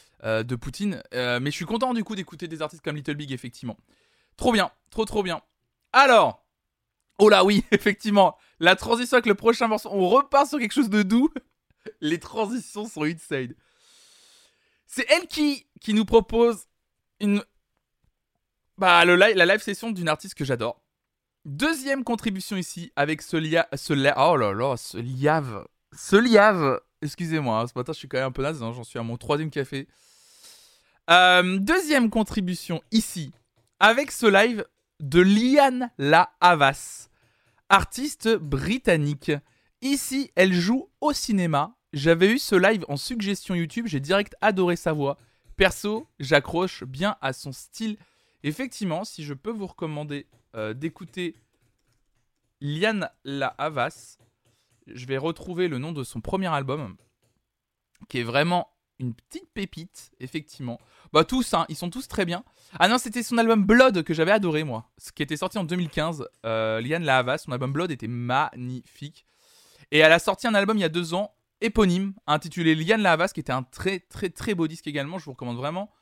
Poutine. Mais je suis content du coup d'écouter des artistes comme Little Big, effectivement. Trop bien, trop trop bien. Alors, oh là oui, [laughs] effectivement, la transition avec le prochain morceau, on repart sur quelque chose de doux. [laughs] Les transitions sont insane. C'est elle qui, qui nous propose une. Bah, le li- la live session d'une artiste que j'adore. Deuxième contribution ici avec. Ce lia- oh là là, ce liave. Ce liave. Excusez-moi, hein, ce matin je suis quand même un peu naze, hein, j'en suis à mon troisième café. Euh, deuxième contribution ici, avec ce live de Liane La Havas, artiste britannique. Ici, elle joue au cinéma. J'avais eu ce live en suggestion YouTube, j'ai direct adoré sa voix. Perso, j'accroche bien à son style. Effectivement, si je peux vous recommander euh, d'écouter Liane La Havas, je vais retrouver le nom de son premier album, qui est vraiment une petite pépite, effectivement. Bah tous, hein, ils sont tous très bien. Ah non, c'était son album Blood que j'avais adoré, moi. Ce qui était sorti en 2015. Euh, Liane La Havas, son album Blood était magnifique. Et elle a sorti un album il y a deux ans, éponyme, intitulé Liane La Havas, qui était un très très très beau disque également. Je vous recommande vraiment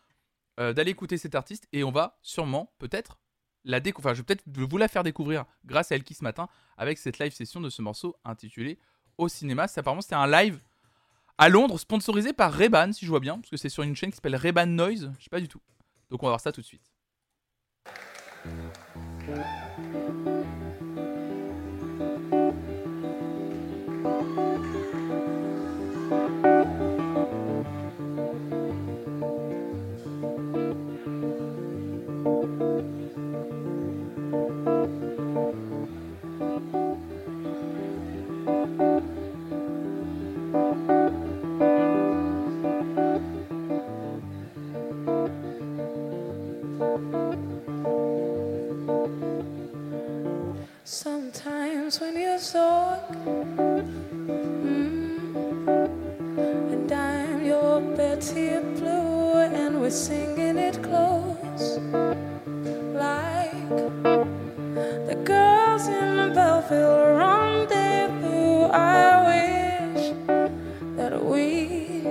euh, d'aller écouter cet artiste. Et on va sûrement, peut-être, la découvrir. Enfin, je vais peut-être vous la faire découvrir grâce à Elki ce matin avec cette live session de ce morceau intitulé Au cinéma. Apparemment c'était un live à Londres sponsorisé par Reban, si je vois bien, parce que c'est sur une chaîne qui s'appelle Reban Noise. Je sais pas du tout. Donc on va voir ça tout de suite. You mm, and I'm your Betty Blue, and we're singing it close, like the girls in the Belleville rendezvous. I wish that we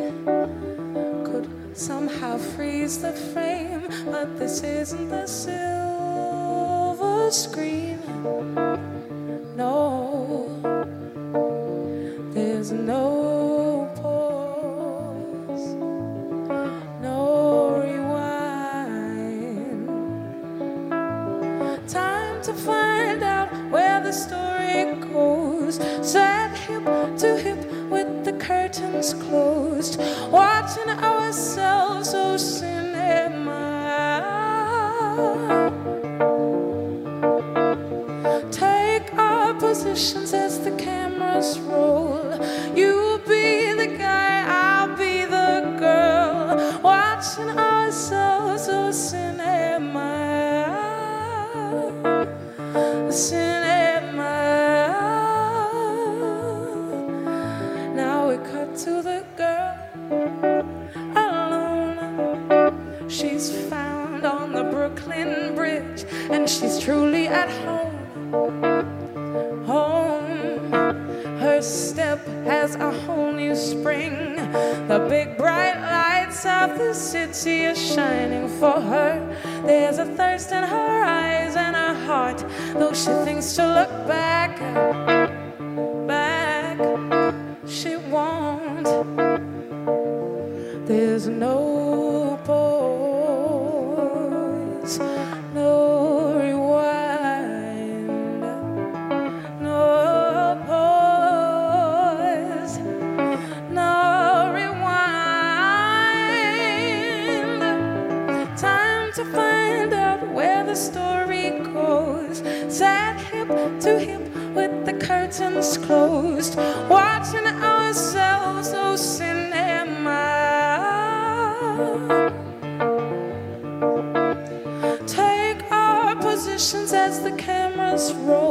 could somehow freeze the frame, but this isn't the silver screen. As the cameras roll.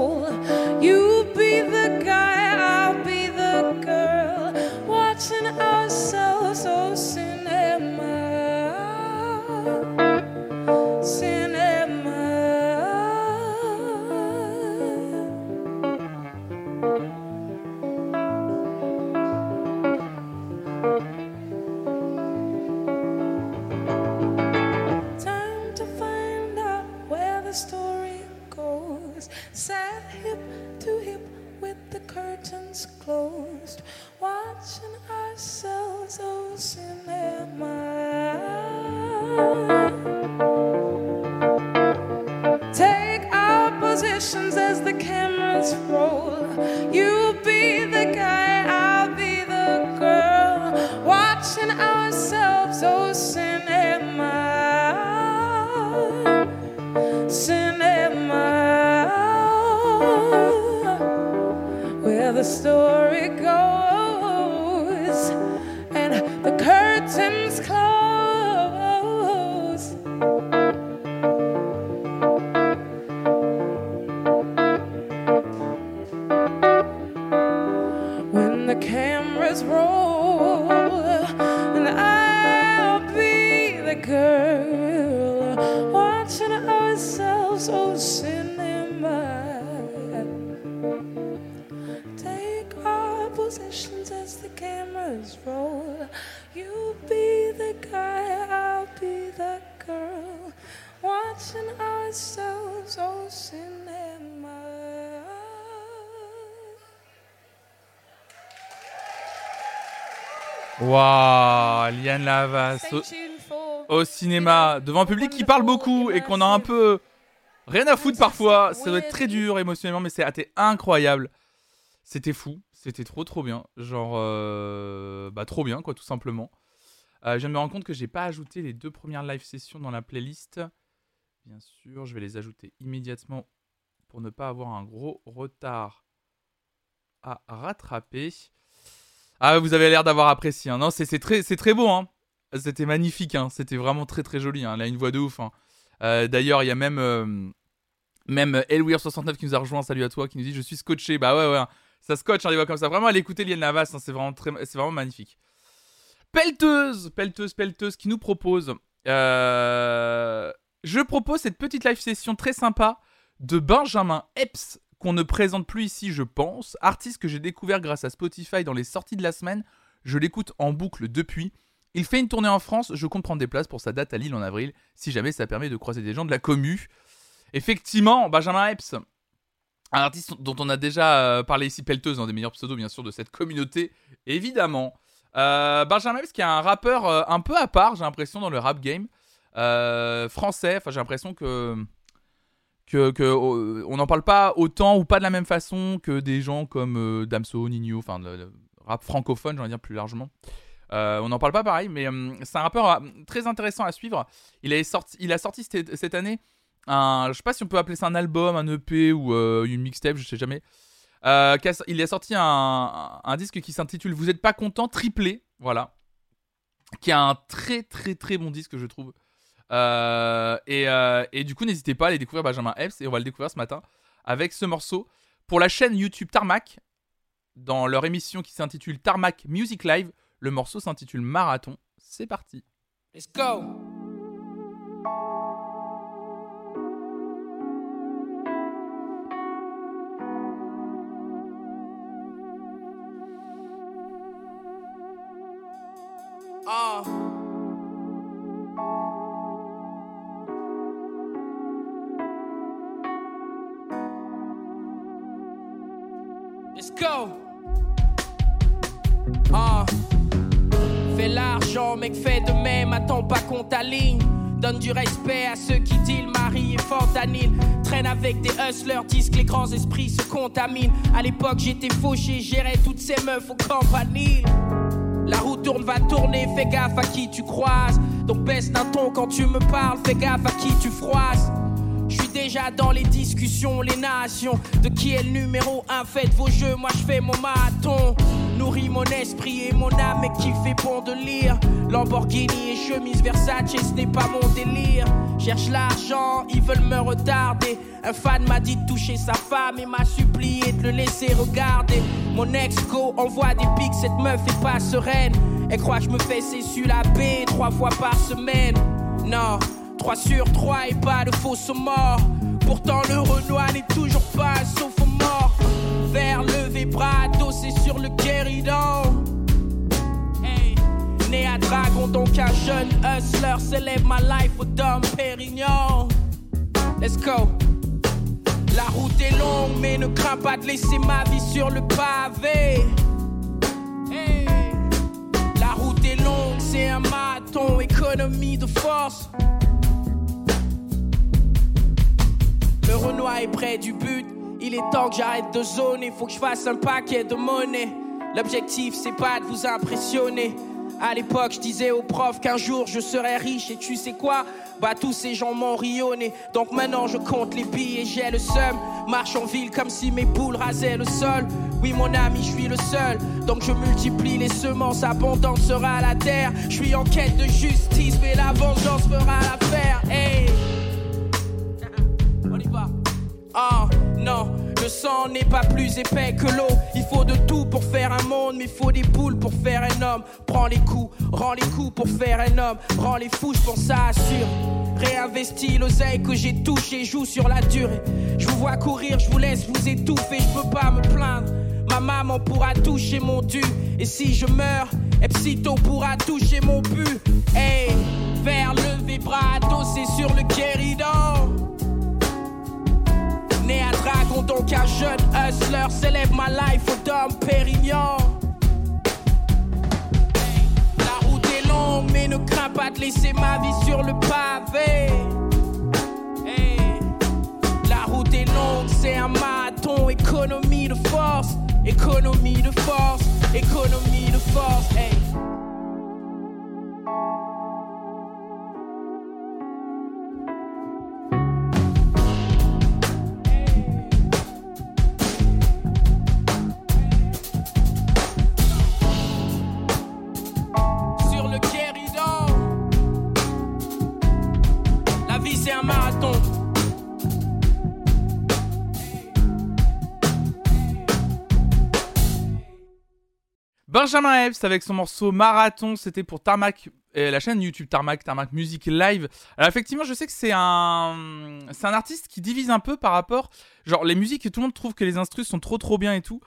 Au, cinéma, devant un public qui parle beaucoup et qu'on a un peu rien à foutre parfois. Ça doit être très dur émotionnellement, mais c'était incroyable. C'était fou, c'était trop trop bien. Genre, euh, bah trop bien quoi, tout simplement. Euh, je viens de me rendre compte que j'ai pas ajouté les deux premières live sessions dans la playlist. Bien sûr, je vais les ajouter immédiatement pour ne pas avoir un gros retard à rattraper. Ah, vous avez l'air d'avoir apprécié. hein. Non, c'est très, c'est très beau. Hein. C'était magnifique. Hein. C'était vraiment très très joli. Hein. Elle a une voix de ouf. hein. Euh, D'ailleurs, il y a même, euh, même Elweir69 qui nous a rejoint. Salut à toi, qui nous dit Je suis scotché. Bah ouais, ouais. hein. Ça scotche, hein, les voix comme ça. Vraiment, allez écouter Liane Navas. hein, C'est vraiment, très- vraiment magnifique. Pelteuse, pelteuse, pelteuse qui nous propose. euh, je propose cette petite live session très sympa de Benjamin Epps qu'on ne présente plus ici, je pense. Artiste que j'ai découvert grâce à Spotify dans les sorties de la semaine. Je l'écoute en boucle depuis. Il fait une tournée en France. Je compte prendre des places pour sa date à Lille en avril, si jamais ça permet de croiser des gens de la commu. Effectivement, Benjamin Epps, un artiste dont on a déjà euh, parlé ici, pelteuse, dans des meilleurs pseudos bien sûr de cette communauté, évidemment. Euh, Benjamin Epps qui est un rappeur euh, un peu à part, j'ai l'impression, dans le rap game. Français, enfin j'ai l'impression que que, on n'en parle pas autant ou pas de la même façon que des gens comme Damso, Nino, enfin le, rap francophone, j'en dire plus largement. Euh, on n'en parle pas pareil, mais euh, c'est un rappeur euh, très intéressant à suivre. Il a sorti, a sorti cette, année un, je sais pas si on peut appeler ça un album, un EP ou euh, une mixtape, je sais jamais. Euh, il a sorti un, disque qui s'intitule Vous êtes pas content, triplé, voilà, qui est un très très très bon disque je trouve. Et, et du coup, n'hésitez pas à aller découvrir Benjamin Epps et on va le découvrir ce matin avec ce morceau pour la chaîne YouTube Tarmac. Dans leur émission qui s'intitule Tarmac Music Live, le morceau s'intitule Marathon. C'est parti. Mec, fais de même, attends pas qu'on t'aligne. Donne du respect à ceux qui deal, Marie et fentanyl. Traîne avec des hustlers, disent que les grands esprits se contaminent. À l'époque, j'étais fauché, gérais toutes ces meufs au campanile. La roue tourne, va tourner, fais gaffe à qui tu croises. Donc baisse d'un ton quand tu me parles, fais gaffe à qui tu froisses. Je suis déjà dans les discussions, les nations. De qui est le numéro un? Faites vos jeux, moi je fais mon marathon. Nourris mon esprit et mon âme, et qui fait bon de lire. Lamborghini et chemise Versace, ce n'est pas mon délire. Cherche l'argent, ils veulent me retarder. Un fan m'a dit de toucher sa femme et m'a supplié de le laisser regarder. Mon ex-go envoie des pics, cette meuf est pas sereine. Elle croit que je me fais sur la baie trois fois par semaine. Non, 3 sur 3 et pas de faux mort. Pourtant le Renoir n'est toujours pas sauf mort. Vers levé, bras adossé sur le guéridon. Hey. Né à Dragon, donc un jeune hustler célèbre ma life au Dom Pérignon. Let's go. La route est longue, mais ne crains pas de laisser ma vie sur le pavé. La route est longue, c'est un marathon, économie de force. Le Renoir est près du but. Il est temps que j'arrête de zoner. Faut que je fasse un paquet de monnaie. L'objectif, c'est pas de vous impressionner. À l'époque, je disais aux profs qu'un jour je serais riche. Et tu sais quoi? Bah, tous ces gens m'ont rionné. Donc maintenant, je compte les billets, j'ai le seum. Marche en ville comme si mes poules rasaient le sol. Oui, mon ami, je suis le seul. Donc je multiplie les semences. Abondante sera la terre. Je suis en quête de justice, mais la vengeance fera l'affaire. Hey! [laughs] On y va. Ah non, le sang n'est pas plus épais que l'eau. Il faut de tout pour faire un monde, mais faut des boules pour faire un homme. Prends les coups, rends les coups pour faire un homme. Rends les fous, je pense ça assure. Réinvestis l'oseille que j'ai touché, joue sur la durée. Je vous vois courir, je vous laisse vous étouffer, je peux pas me plaindre. Ma maman pourra toucher mon dû. Et si je meurs, Epsito pourra toucher mon but. Hey, vers levé, bras adossé sur le guéridon. Donc un jeune hustler célèbre ma life au Dom Pérignon. La route est longue, mais ne crains pas de laisser ma vie sur le pavé. La route est longue, c'est un marathon, économie de force, économie de force, économie de force. C'est un marathon. Benjamin Epps avec son morceau Marathon, c'était pour Tarmac, et la chaîne YouTube Tarmac, Tarmac Music Live. Alors effectivement, je sais que c'est un, c'est un artiste qui divise un peu par rapport, genre les musiques, tout le monde trouve que les instrus sont trop trop bien et tout,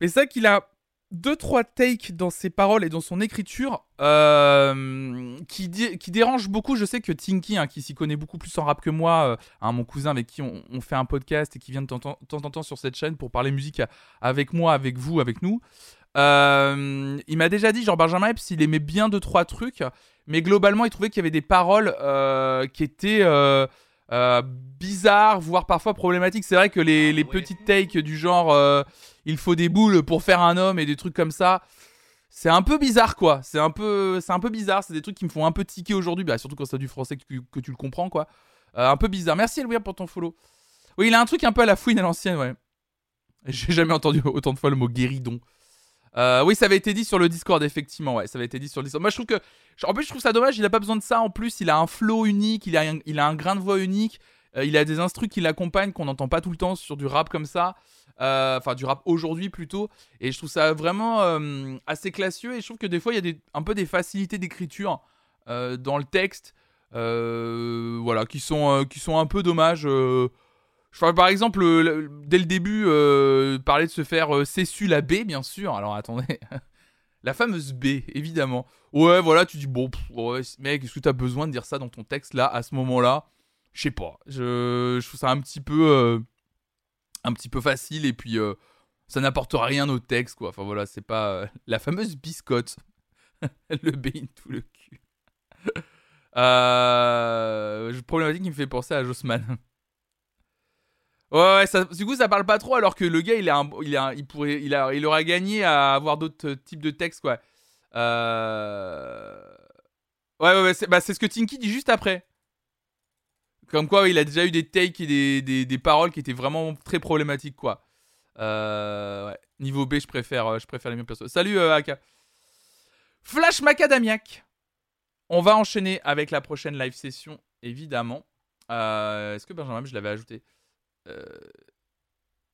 mais c'est vrai qu'il a deux trois takes dans ses paroles et dans son écriture euh, qui, dé- qui dérangent beaucoup. Je sais que Tinky, hein, qui s'y connaît beaucoup plus en rap que moi, euh, hein, mon cousin avec qui on, on fait un podcast et qui vient de temps en temps sur cette chaîne pour parler musique avec moi, avec vous, avec nous. Euh, il m'a déjà dit, genre Benjamin Epps, il aimait bien deux trois trucs, mais globalement, il trouvait qu'il y avait des paroles qui étaient bizarres, voire parfois problématiques. C'est vrai que les, les petites takes du genre il faut des boules pour faire un homme et des trucs comme ça, c'est un peu bizarre quoi. C'est un peu, c'est un peu bizarre. C'est des trucs qui me font un peu tiquer aujourd'hui, bah, surtout quand c'est du français que tu, que tu le comprends quoi. Euh, un peu bizarre. Merci Elvire pour ton follow. Oui, il a un truc un peu à la fouine à l'ancienne, ouais. [laughs] J'ai jamais entendu autant de fois le mot guéridon. Euh, oui, ça avait été dit sur le Discord, effectivement. Ouais, ça avait été dit sur le Discord. Moi, je trouve que. En plus, je trouve ça dommage. Il a pas besoin de ça. En plus, il a un flow unique. Il a un, il a un grain de voix unique. euh, il a des instrus qui l'accompagnent qu'on n'entend pas tout le temps sur du rap comme ça. Euh, Enfin, du rap aujourd'hui plutôt. Et je trouve ça vraiment euh, assez classieux. Et je trouve que des fois, il y a un peu des facilités d'écriture euh, dans le texte. voilà, qui sont, qui sont un peu dommages. je crois, par exemple, le- le- dès le début, parler de se faire euh, cessu la B, bien sûr. Alors attendez, [laughs] la fameuse B, évidemment. Ouais, voilà, tu dis bon, mec, est-ce que t'as besoin de dire ça dans ton texte là, à ce moment-là? Je sais pas. Je, je trouve ça un petit peu, un petit peu facile et puis euh, ça n'apporte rien au texte, quoi. Enfin voilà, c'est pas euh, la fameuse biscotte, [laughs] le B into le cul. [laughs] euh, problématique qui me fait penser à Jossman. [laughs] Ouais, ouais, du coup, ça parle pas trop, alors que le gars, il, a un- il, pourrait, il, a, il aura gagné à avoir d'autres types de textes, quoi. Euh... Ouais, ouais, ouais, c'est bah, ce que Tinky dit juste après. Comme quoi, il a déjà eu des takes et des, des, paroles qui étaient vraiment très problématiques, quoi. Euh, ouais. Niveau B, je préfère, euh, je préfère les mêmes persos. Salut, euh, Aka. Flash Macadamiac. On va enchaîner avec la prochaine live session, évidemment. Est-ce que Benjamin, je l'avais ajouté?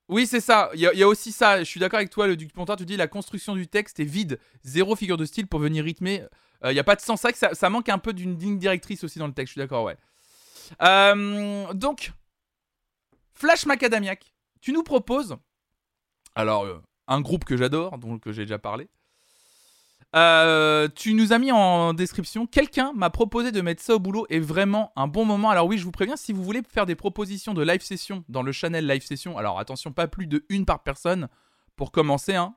Oui, c'est ça. Il y, a- aussi ça. Je suis d'accord avec toi, le Duc Pontin. Tu dis la construction du texte est vide. Zéro figure de style pour venir rythmer. Il n'y a pas de sens. Ça, ça manque un peu d'une ligne directrice aussi dans le texte. Je suis d'accord, ouais. Euh, donc, Flash Macadamiac, tu nous proposes. Alors, euh, un groupe que j'adore, dont que j'ai déjà parlé. Euh, tu nous as mis en description. Quelqu'un m'a proposé de mettre ça au boulot et vraiment un bon moment. Alors oui, je vous préviens, si vous voulez faire des propositions de live session dans le channel live session, alors attention, pas plus de une par personne pour commencer, hein,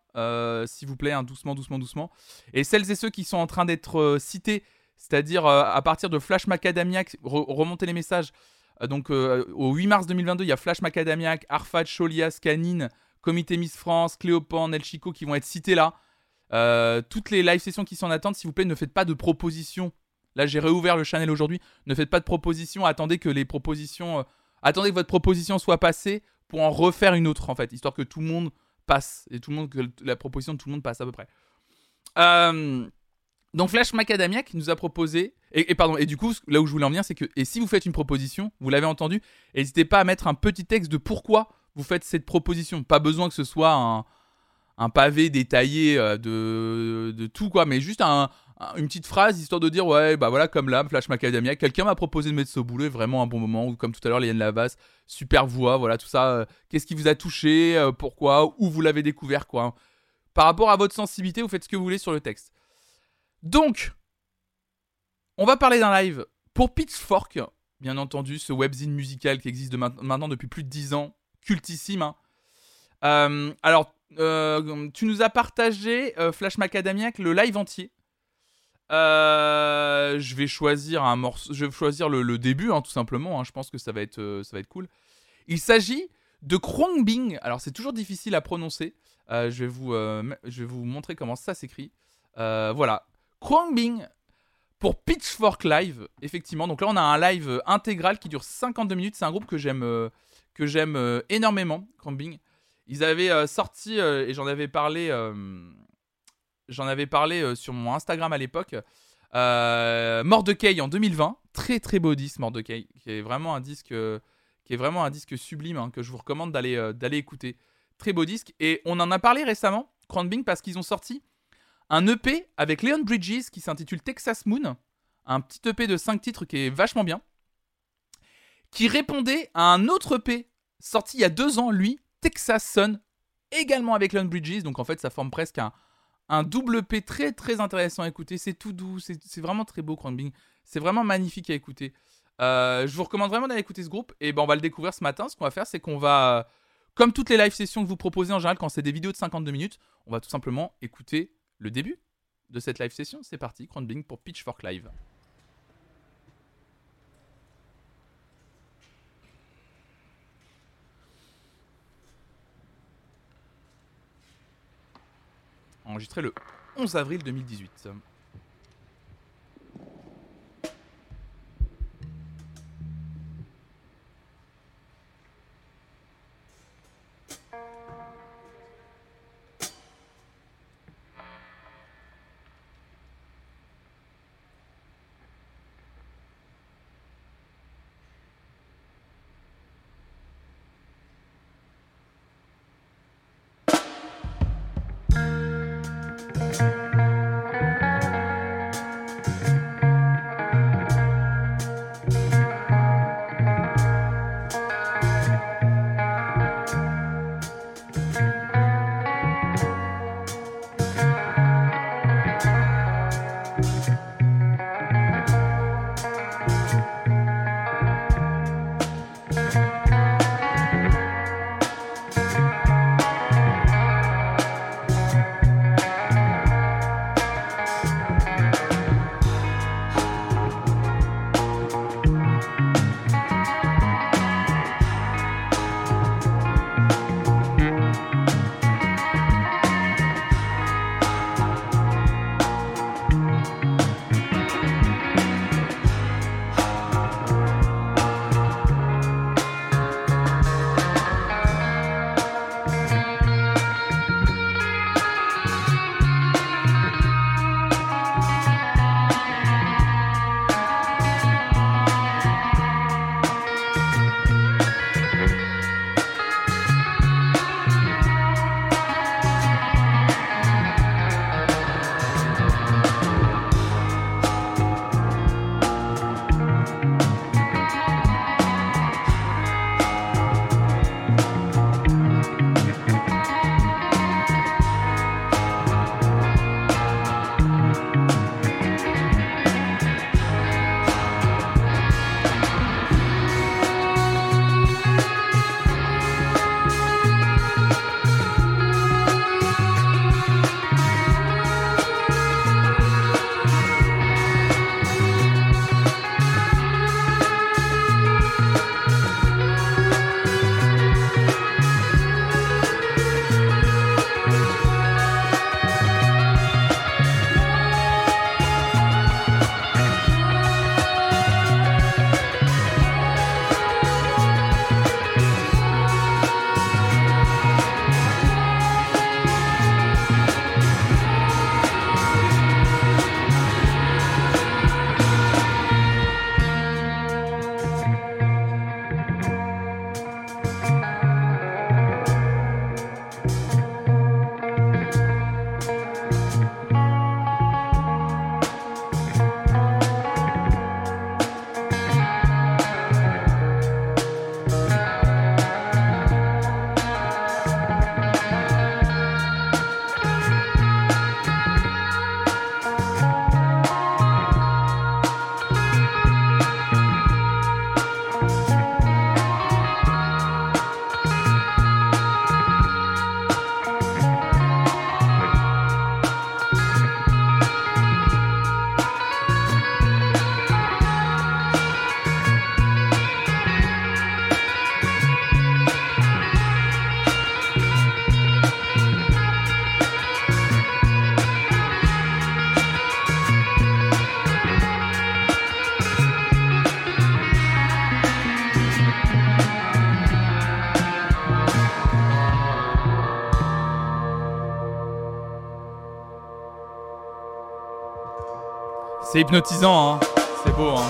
s'il vous plaît, hein, doucement, doucement, doucement. Et celles et ceux qui sont en train d'être cités, c'est-à-dire euh, à partir de Flash Macadamiac, re- remontez les messages. Euh, donc euh, au 8 mars 2022, il y a Flash Macadamiac, Arfad, Cholias, Canine, Comité Miss France, Cléopan, Nel Chico qui vont être cités là. Toutes les live sessions qui sont en attente, s'il vous plaît, ne faites pas de propositions. Là, j'ai réouvert le channel aujourd'hui. Ne faites pas de propositions. Attendez que les propositions. attendez que votre proposition soit passée pour en refaire une autre, en fait, histoire que tout le monde passe et tout le monde que la proposition de tout le monde passe à peu près. Donc Flash Macadamiac nous a proposé et, pardon et du coup là où je voulais en venir c'est que et si vous faites une proposition, vous l'avez entendu, n'hésitez pas à mettre un petit texte de pourquoi vous faites cette proposition. Pas besoin que ce soit un pavé détaillé euh, de, de tout, quoi, mais juste un, un- une petite phrase histoire de dire ouais, bah voilà, comme là, Flash Macadamia, quelqu'un m'a proposé de mettre ce boulot, vraiment un bon moment, ou comme tout à l'heure, Liane Lavas, super voix, voilà, tout ça. euh, Qu'est-ce qui vous a touché, euh, pourquoi, où vous l'avez découvert, quoi. Par rapport à votre sensibilité, vous faites ce que vous voulez sur le texte. Donc, on va parler d'un live pour Pitchfork, bien entendu, ce webzine musical qui existe maintenant depuis plus de 10 ans, cultissime. hein. Euh, alors, euh, tu nous as partagé, euh, Flash Macadamiac, le live entier. Je vais choisir le, début, hein, tout simplement. hein. Je pense que ça va être, cool. Il s'agit de Krongbing. Alors, c'est toujours difficile à prononcer. Je, vais vous, je vais vous montrer comment ça s'écrit. Euh, voilà. Krongbing pour Pitchfork Live, effectivement. Donc là, on a un live euh, intégral qui dure 52 minutes. C'est un groupe que j'aime euh, que j'aime euh, énormément, Krongbing. Ils avaient sorti, et j'en avais parlé, j'en avais parlé sur mon Instagram à l'époque, Mordecai en 2020. Très très beau disque, Mordecai, qui est vraiment un disque, qui est vraiment un disque sublime, hein, que je vous recommande d'aller d'aller écouter. Très beau disque. Et on en a parlé récemment, Krongbing, parce qu'ils ont sorti un EP avec Leon Bridges qui s'intitule Texas Moon, un petit EP de 5 titres qui est vachement bien, qui répondait à un autre EP sorti il y a deux ans, lui, Texas Sun, également avec Leon Bridges, donc en fait ça forme presque un, double EP très très intéressant à écouter, c'est tout doux, c'est vraiment très beau Crumbing, c'est vraiment magnifique à écouter. Euh, je vous recommande vraiment d'aller écouter ce groupe, et ben on va le découvrir ce matin, ce qu'on va faire c'est qu'on va, comme toutes les live sessions que vous proposez en général quand c'est des vidéos de 52 minutes, on va tout simplement écouter le début de cette live session. C'est parti, Crumbling pour Pitchfork Live. Enregistré le 11 avril 2018. Hypnotisant, hein. C'est beau, hein.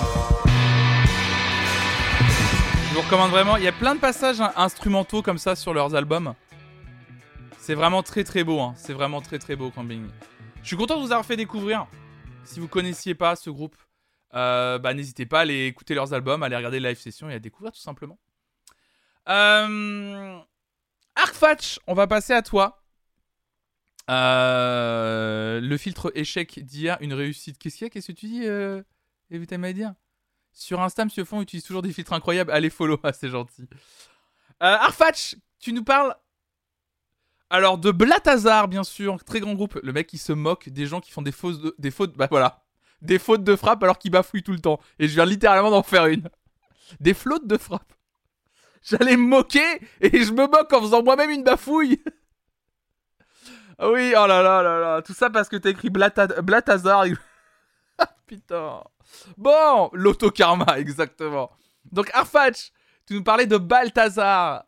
Je vous recommande vraiment. Il y a plein de passages in- instrumentaux comme ça sur leurs albums. C'est vraiment très très beau, hein. C'est vraiment très très beau, Camping. Je suis content de vous avoir fait découvrir. Si vous connaissiez pas ce groupe, euh, bah, n'hésitez pas à aller écouter leurs albums, à aller regarder les live sessions et à découvrir tout simplement. Euh... Arcfatch, on va passer à toi. Euh, le filtre échec d'hier, une réussite. Qu'est-ce qu'il y a? Qu'est-ce que tu dis euh, Sur Insta, Monsieur Fond utilise toujours des filtres incroyables. Allez, follow, [laughs] ah, c'est gentil. Euh, Arfatch, tu nous parles alors de Blatazar, bien sûr, très grand groupe. Le mec qui se moque des gens qui font des fausses, de- des fautes, bah voilà, des fautes de frappe alors qu'ils bafouillent tout le temps. Et je viens littéralement d'en faire une. Des flottes de frappe. J'allais me moquer et je me moque en faisant moi-même une bafouille. [laughs] Ah oui, oh là là là là. Tout ça parce que t'as écrit Blata- Blatazar. [laughs] Ah, Putain. Bon, l'autokarma, [laughs] exactement. Donc, Arfatch, tu nous parlais de Balthazar.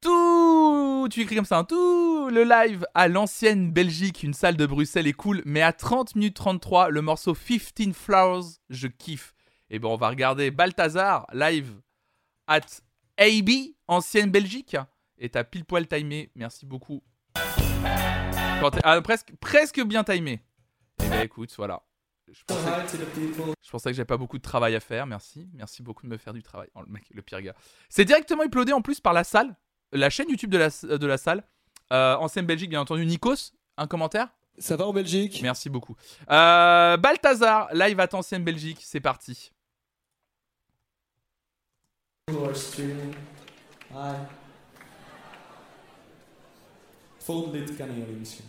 Tout, tu écris comme ça, hein, tout le live à l'ancienne Belgique, une salle de Bruxelles est cool, mais à 30 minutes 33, le morceau 15 Flowers, je kiffe. Et bon, on va regarder Balthazar live at AB, ancienne Belgique. Et t'as pile poil timé, merci beaucoup. Quand ah, presque, presque bien timé. Et bah écoute, voilà. Je pensais, je pensais que j'avais pas beaucoup de travail à faire, merci. Merci beaucoup de me faire du travail. Oh, le mec, le pire gars. C'est directement uploadé en plus par la salle, la chaîne YouTube de la, de la salle. Euh, ancienne Belgique, bien entendu. Nikos, un commentaire? Ça va en Belgique? Merci beaucoup. Euh, Balthazar, live at ancienne Belgique, c'est parti. Volgende lied kennen jullie misschien.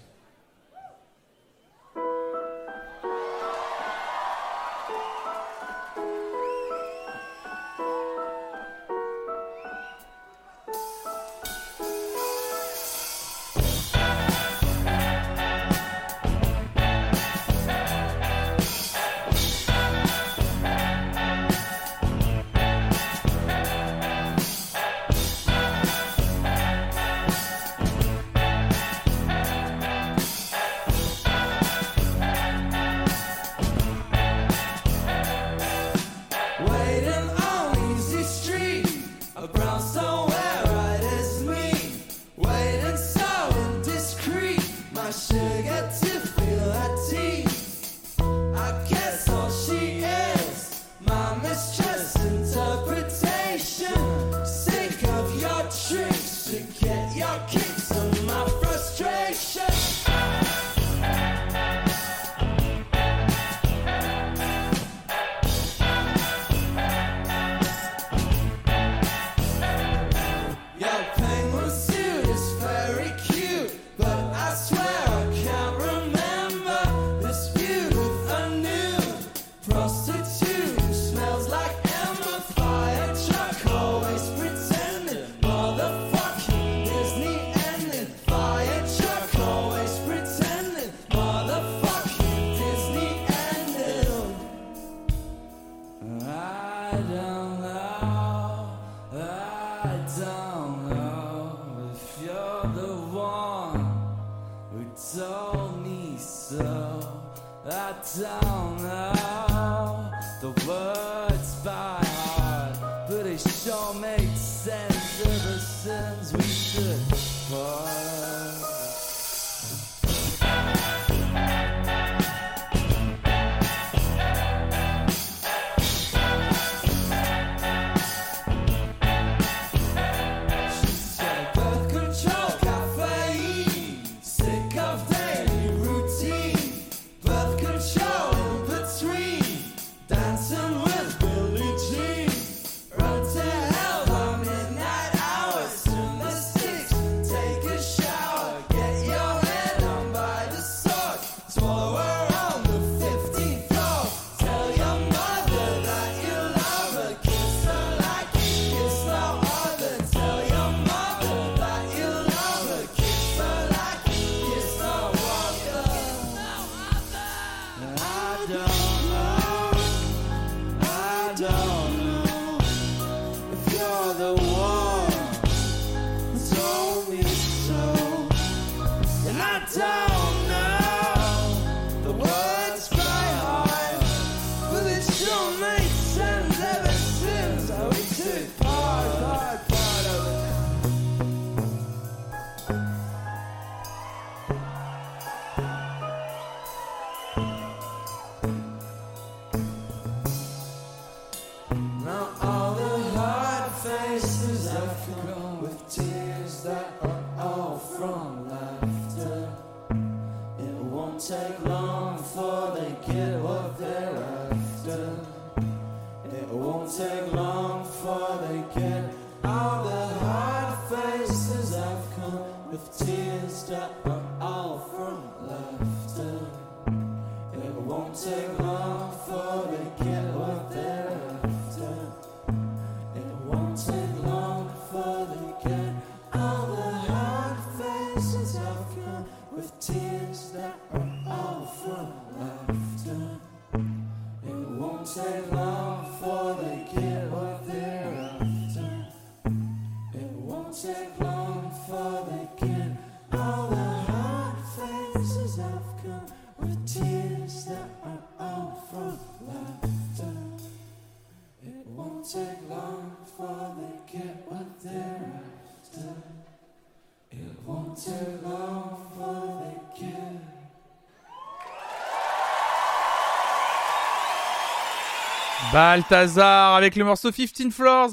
Balthazar avec le morceau 15 Floors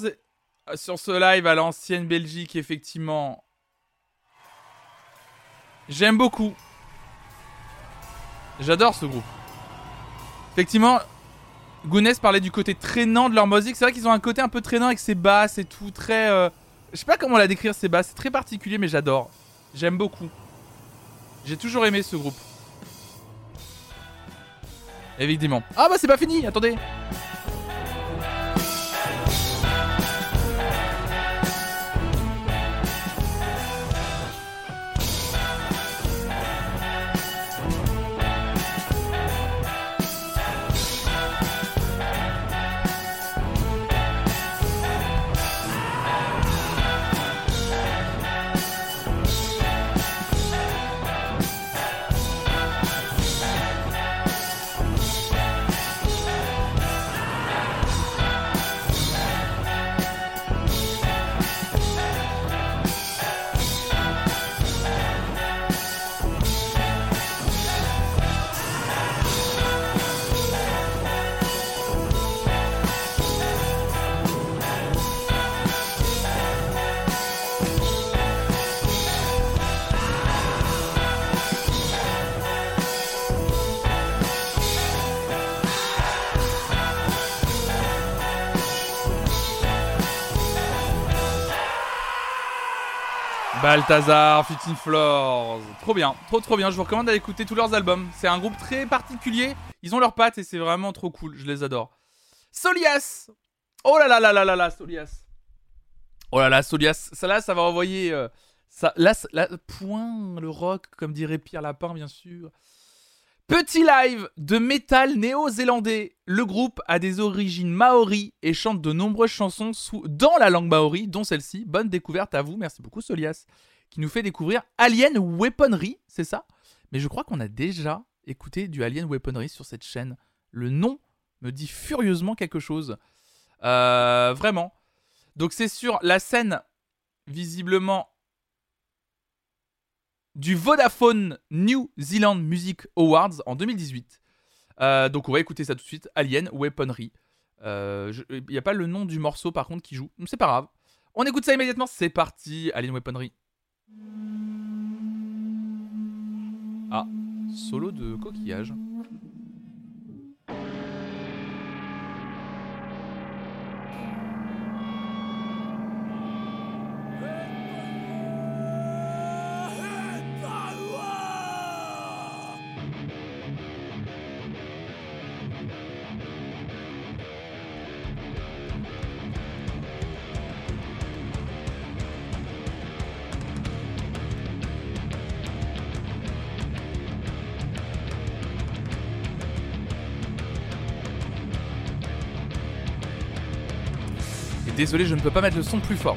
sur ce live à l'ancienne Belgique, effectivement. J'aime beaucoup. J'adore ce groupe. Effectivement, Gounès parlait du côté traînant de leur musique. C'est vrai qu'ils ont un côté un peu traînant avec ses basses et tout, très. euh, Je sais pas comment la décrire ces basses. C'est très particulier, mais j'adore. J'aime beaucoup. J'ai toujours aimé ce groupe. Évidemment. Ah bah c'est pas fini. Attendez. Balthazar, 15 Floors. Trop bien, trop trop bien. Je vous recommande d'aller écouter tous leurs albums. C'est un groupe très particulier. Ils ont leurs pattes et c'est vraiment trop cool. Je les adore. Solias. Oh là là là là là là, Solias. Oh là là, Solias. Ça là, ça va envoyer. euh, ça, là, là, point le rock, comme dirait Pierre Lapin, bien sûr. Petit live de métal néo-zélandais. Le groupe a des origines maoris et chante de nombreuses chansons dans la langue maori, dont celle-ci. Bonne découverte à vous. Merci beaucoup, Solias, qui nous fait découvrir Alien Weaponry, c'est ça? Mais je crois qu'on a déjà écouté du Alien Weaponry sur cette chaîne. Le nom me dit furieusement quelque chose. Euh, vraiment. Donc c'est sur la scène, visiblement, du Vodafone New Zealand Music Awards en 2018. Euh, donc on va écouter ça tout de suite. Alien Weaponry. Euh, Il n'y a pas le nom du morceau par contre qui joue. C'est pas grave. On écoute ça immédiatement. C'est parti. Alien Weaponry. Ah, solo de coquillage. Désolé, je ne peux pas mettre le son plus fort.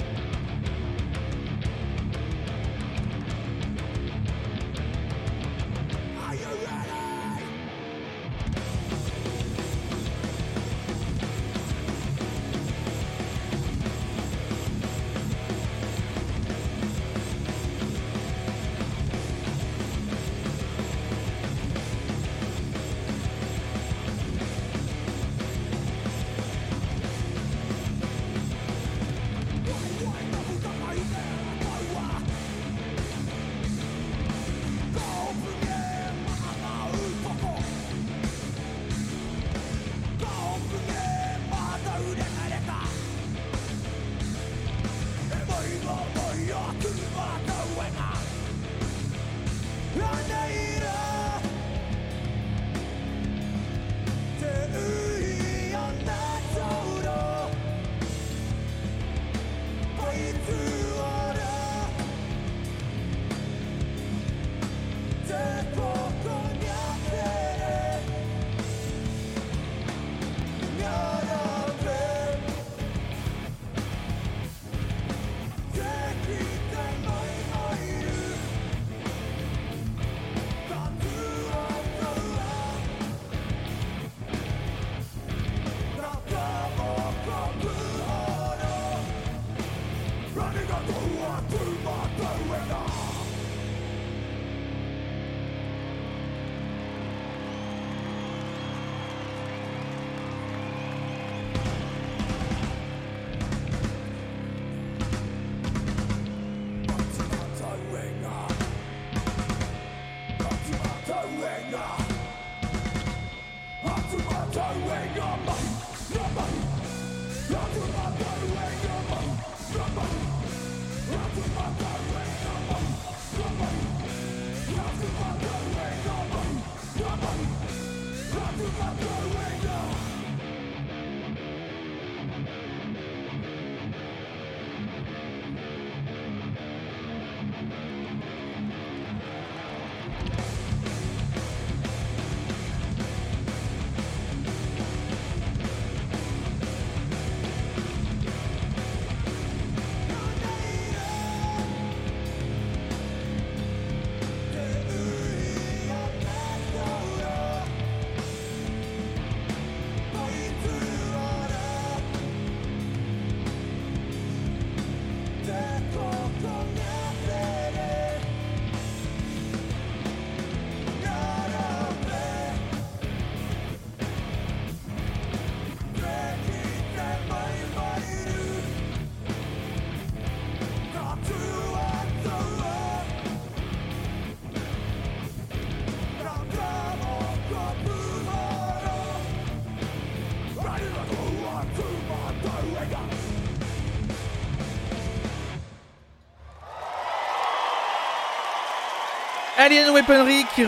Alien Weaponry qui,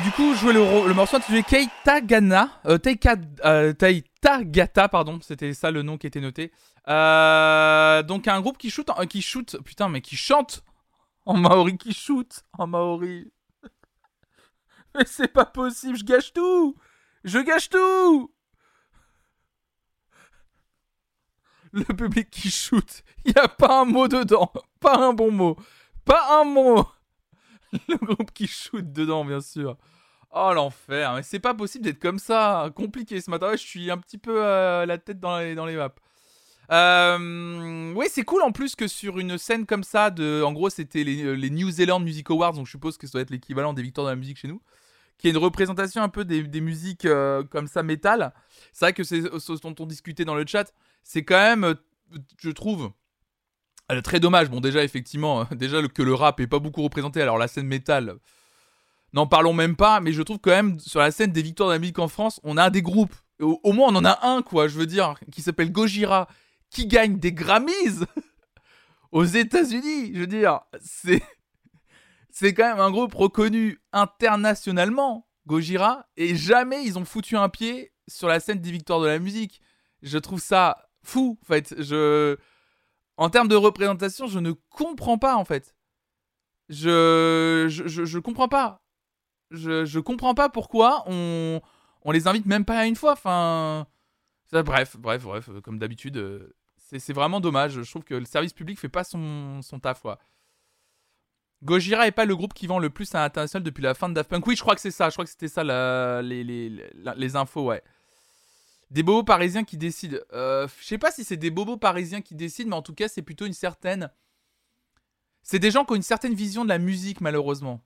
du coup jouait le, le morceau intitulé Keitagana, euh, euh, pardon, c'était ça le nom qui était noté. Euh, donc un groupe qui shoot, qui shoot, putain mais qui chante en maori, qui shoot en maori. [laughs] Mais c'est pas possible, je gâche tout, je gâche tout. Le public qui shoot, il y a pas un mot dedans, [laughs] pas un bon mot, pas un mot. [laughs] Le groupe qui shoot dedans, bien sûr. Oh l'enfer, mais c'est pas possible d'être comme ça. Compliqué ce matin. Ouais, je suis un petit peu euh, la tête dans les, dans les vapes. Euh, oui, c'est cool en plus que sur une scène comme ça, de, en gros, c'était les, les New Zealand Music Awards, donc je suppose que ça doit être l'équivalent des victoires de la musique chez nous, qui est une représentation un peu des, des musiques euh, comme ça, métal. C'est vrai que c'est ce dont on discutait dans le chat. C'est quand même, euh, je trouve, euh, très dommage. Bon, déjà, effectivement, euh, déjà que le rap est pas beaucoup représenté. Alors, la scène métal, n'en parlons même pas. Mais je trouve quand même, sur la scène des victoires de la musique en France, on a des groupes. Au, au moins, on en a un, quoi, je veux dire, qui s'appelle Gojira, qui gagne des Grammys [laughs] aux États-Unis. Je veux dire, c'est. C'est quand même un groupe reconnu internationalement, Gojira, et jamais ils ont foutu un pied sur la scène des victoires de la musique. Je trouve ça fou, en fait. Je en termes de représentation, je ne comprends pas en fait. Je je, je, je comprends pas. Je, je comprends pas pourquoi on on les invite même pas à une fois. Enfin, bref, bref, bref, euh, comme d'habitude, euh, c'est vraiment dommage. Je trouve que le service public fait pas son son taf quoi. Gojira est pas le groupe qui vend le plus à l'international depuis la fin de Daft Punk. Oui, je crois que c'est ça. Je crois que c'était ça les, les, les infos, ouais. Des bobos parisiens qui décident. Euh, je sais pas si c'est des bobos parisiens qui décident, mais en tout cas, c'est plutôt une certaine. C'est des gens qui ont une certaine vision de la musique, malheureusement.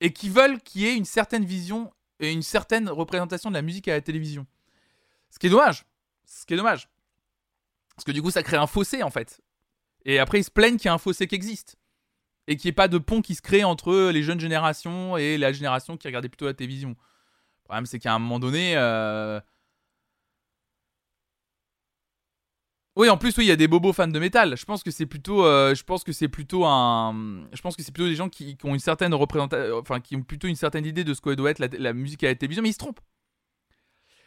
Et qui veulent qu'il y ait une certaine vision et une certaine représentation de la musique à la télévision. Ce qui est dommage. Ce qui est dommage. Parce que du coup, ça crée un fossé, en fait. Et après, ils se plaignent qu'il y a un fossé qui existe. Et qu'il n'y ait pas de pont qui se crée entre les jeunes générations et la génération qui regardait plutôt la télévision. Le problème, c'est qu'à un moment donné. euh, Oui, en plus, oui, il y a des bobos fans de métal. Je pense que c'est plutôt, euh, je pense que c'est plutôt un, je pense que c'est plutôt des gens qui, ont une certaine représentation, enfin, qui ont plutôt une certaine idée de ce que doit être la, musique à la télévision, mais ils se trompent.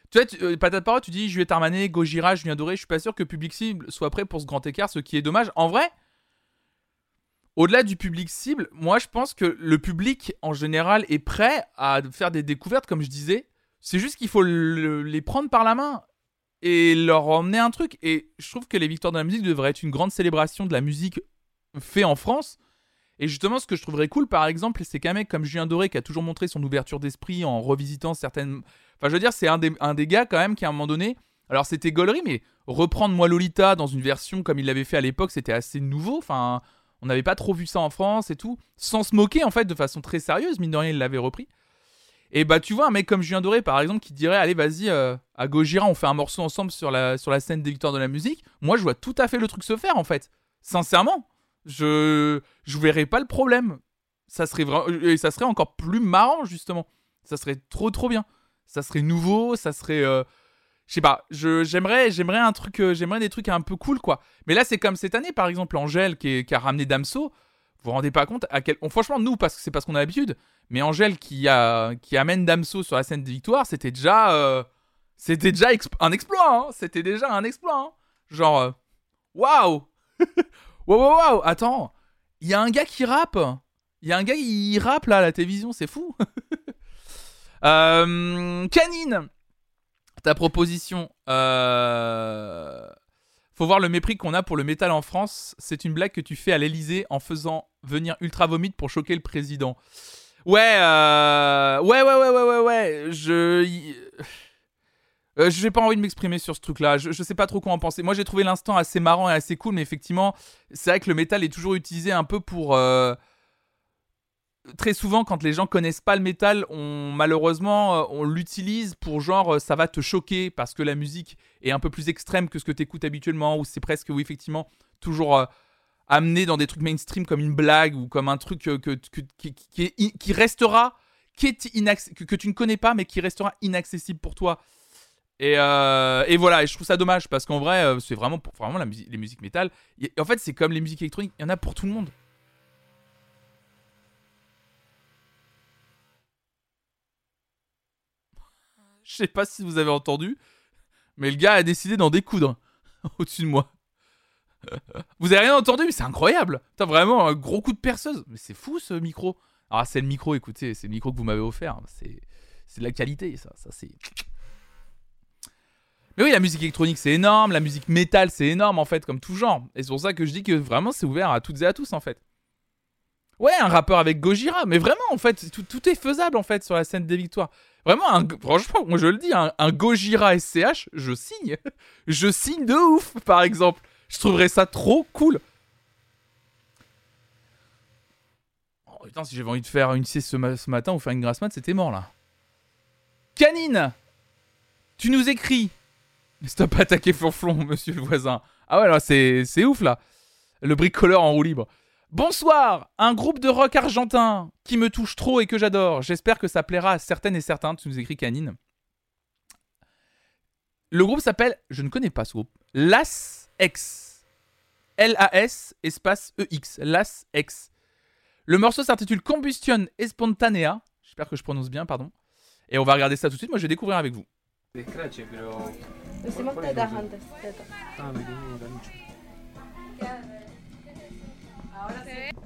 Tu vois, euh, patate parole, tu dis Juliette Armanet, Gojira, Julien Doré. Je suis pas sûr que public cible soit prêt pour ce grand écart, ce qui est dommage. En vrai, au-delà du public cible, moi, je pense que le public en général est prêt à faire des découvertes, comme je disais. C'est juste qu'il faut le- les prendre par la main et leur emmener un truc. Et je trouve que les Victoires de la musique devraient être une grande célébration de la musique fait en France. Et justement, ce que je trouverais cool, par exemple, c'est qu'un mec comme Julien Doré, qui a toujours montré son ouverture d'esprit en revisitant certaines. Enfin, je veux dire, c'est un des, un des gars, quand même, qui à un moment donné. Alors, c'était gaulerie, mais reprendre Moi Lolita dans une version comme il l'avait fait à l'époque, c'était assez nouveau. Enfin, on n'avait pas trop vu ça en France et tout. Sans se moquer, en fait, de façon très sérieuse. Mine de rien, il l'avait repris. Et bah, tu vois, un mec comme Julien Doré, par exemple, qui dirait Allez, vas-y, euh, à Gojira, on fait un morceau ensemble sur la, sur la scène des victoires de la musique. Moi, je vois tout à fait le truc se faire, en fait. Sincèrement, je je verrais pas le problème. Ça serait vraiment et ça serait encore plus marrant justement. Ça serait trop trop bien. Ça serait nouveau, ça serait euh, je sais pas, j'aimerais j'aimerais un truc euh, j'aimerais des trucs un peu cool quoi. Mais là c'est comme cette année par exemple Angèle qui, qui a ramené Damso. Vous vous rendez pas compte à quel franchement nous parce que c'est parce qu'on a l'habitude, mais Angèle qui a qui amène Damso sur la scène des victoires, c'était déjà euh, c'était déjà un exploit hein. C'était déjà un exploit hein. Genre euh, waouh [laughs] Waouh, waouh, waouh, attends, il y a un gars qui rappe. Il y a un gars qui rappe là à la télévision, c'est fou. [laughs] euh, Canine, ta proposition. Euh... Faut voir le mépris qu'on a pour le métal en France. C'est une blague que tu fais à l'Elysée en faisant venir Ultra Vomit pour choquer le président. Ouais, euh... ouais, ouais, ouais, ouais, ouais, ouais. Je. Euh, j'ai pas envie de m'exprimer sur ce truc-là. Je, je sais pas trop quoi en penser. Moi, j'ai trouvé l'instant assez marrant et assez cool, mais effectivement, c'est vrai que le métal est toujours utilisé un peu pour. euh, Très souvent, quand les gens connaissent pas le métal, on malheureusement euh, on l'utilise pour genre euh, ça va te choquer parce que la musique est un peu plus extrême que ce que tu écoutes habituellement, ou c'est presque, oui, effectivement, toujours euh, amené dans des trucs mainstream comme une blague ou comme un truc que, qui, restera, qui est que, que tu ne connais pas, mais qui restera inaccessible pour toi. Et, et voilà, et je trouve ça dommage parce qu'en vrai, c'est vraiment, pour- vraiment la musique, les musiques métal. y- En fait, c'est comme les musiques électroniques, il y en a pour tout le monde. [laughs] Je sais pas si vous avez entendu, mais le gars a décidé d'en découdre [laughs] au-dessus de moi. [laughs] Vous avez rien entendu, mais c'est incroyable. T'as vraiment un gros coup de perceuse. Mais c'est fou ce micro. Ah, c'est le micro, écoutez, c'est le micro que vous m'avez offert. C'est, de la qualité, ça. Ça, c'est. Mais oui, la musique électronique, c'est énorme. La musique métal, c'est énorme, en fait, comme tout genre. Et c'est pour ça que je dis que vraiment, c'est ouvert à toutes et à tous, en fait. Ouais, un rappeur avec Gojira. Mais vraiment, en fait, tout est faisable, en fait, sur la scène des victoires. Vraiment, un- franchement, moi je le dis, un, Gojira SCH, je signe. [laughs] je signe de ouf, par exemple. Je trouverais ça trop cool. Oh putain, si j'avais envie de faire une sieste ce, ma- ce matin ou faire une grasse mat, c'était mort là. Canine Tu nous écris Stop attaquer Flonflon, [laughs] monsieur le voisin. Ah ouais, là, c'est c'est ouf là. Le bricoleur en roue libre. Bonsoir Un groupe de rock argentin qui me touche trop et que j'adore. J'espère que ça plaira à certaines et certains. Tu nous écris Canine. Le groupe s'appelle, je ne connais pas ce groupe, Las X. L-A-S espace E-X. Las X. Le morceau s'intitule Combustion Espontanea. J'espère que je prononce bien, pardon. Et on va regarder ça tout de suite. Moi, je vais découvrir avec vous. Ahora sí.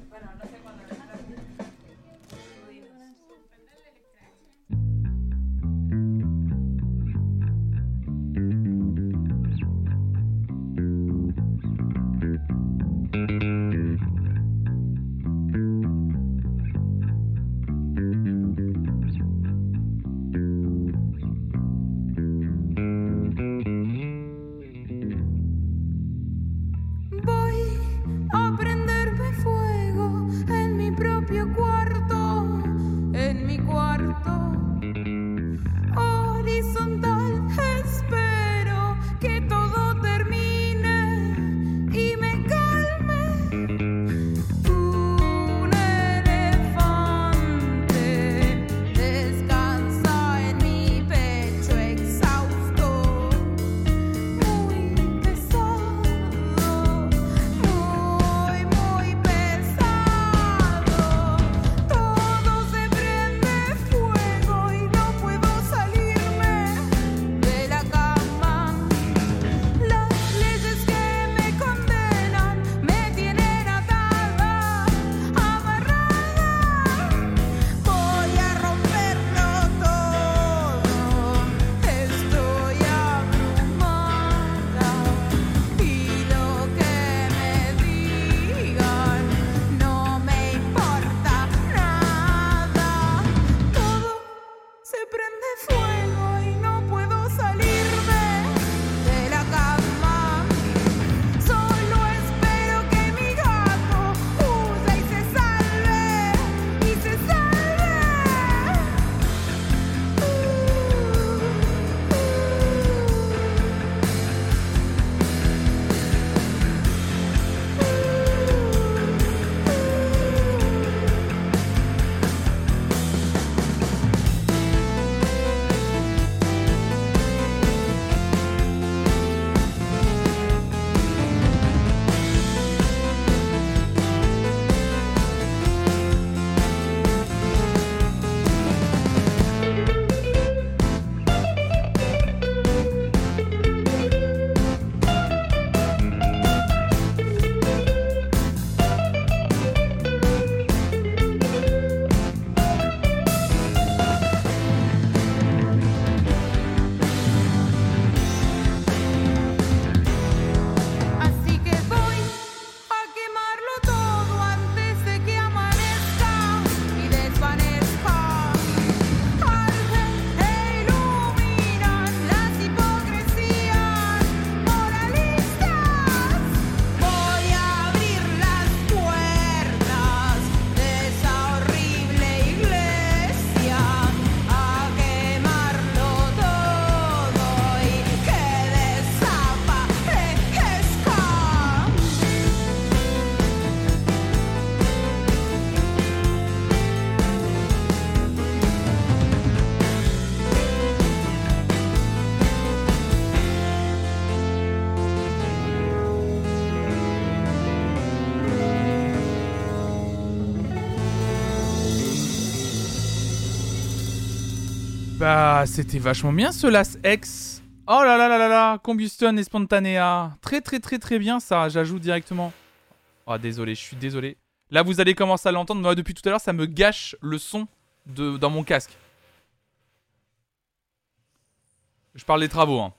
C'était vachement bien ce Last X. Oh là là là là là, Combustion et Spontanea. Très très très très bien ça, j'ajoute directement. Oh désolé, je suis désolé. Là vous allez commencer à l'entendre, moi depuis tout à l'heure ça me gâche le son dans mon casque. Je parle des travaux. Hein.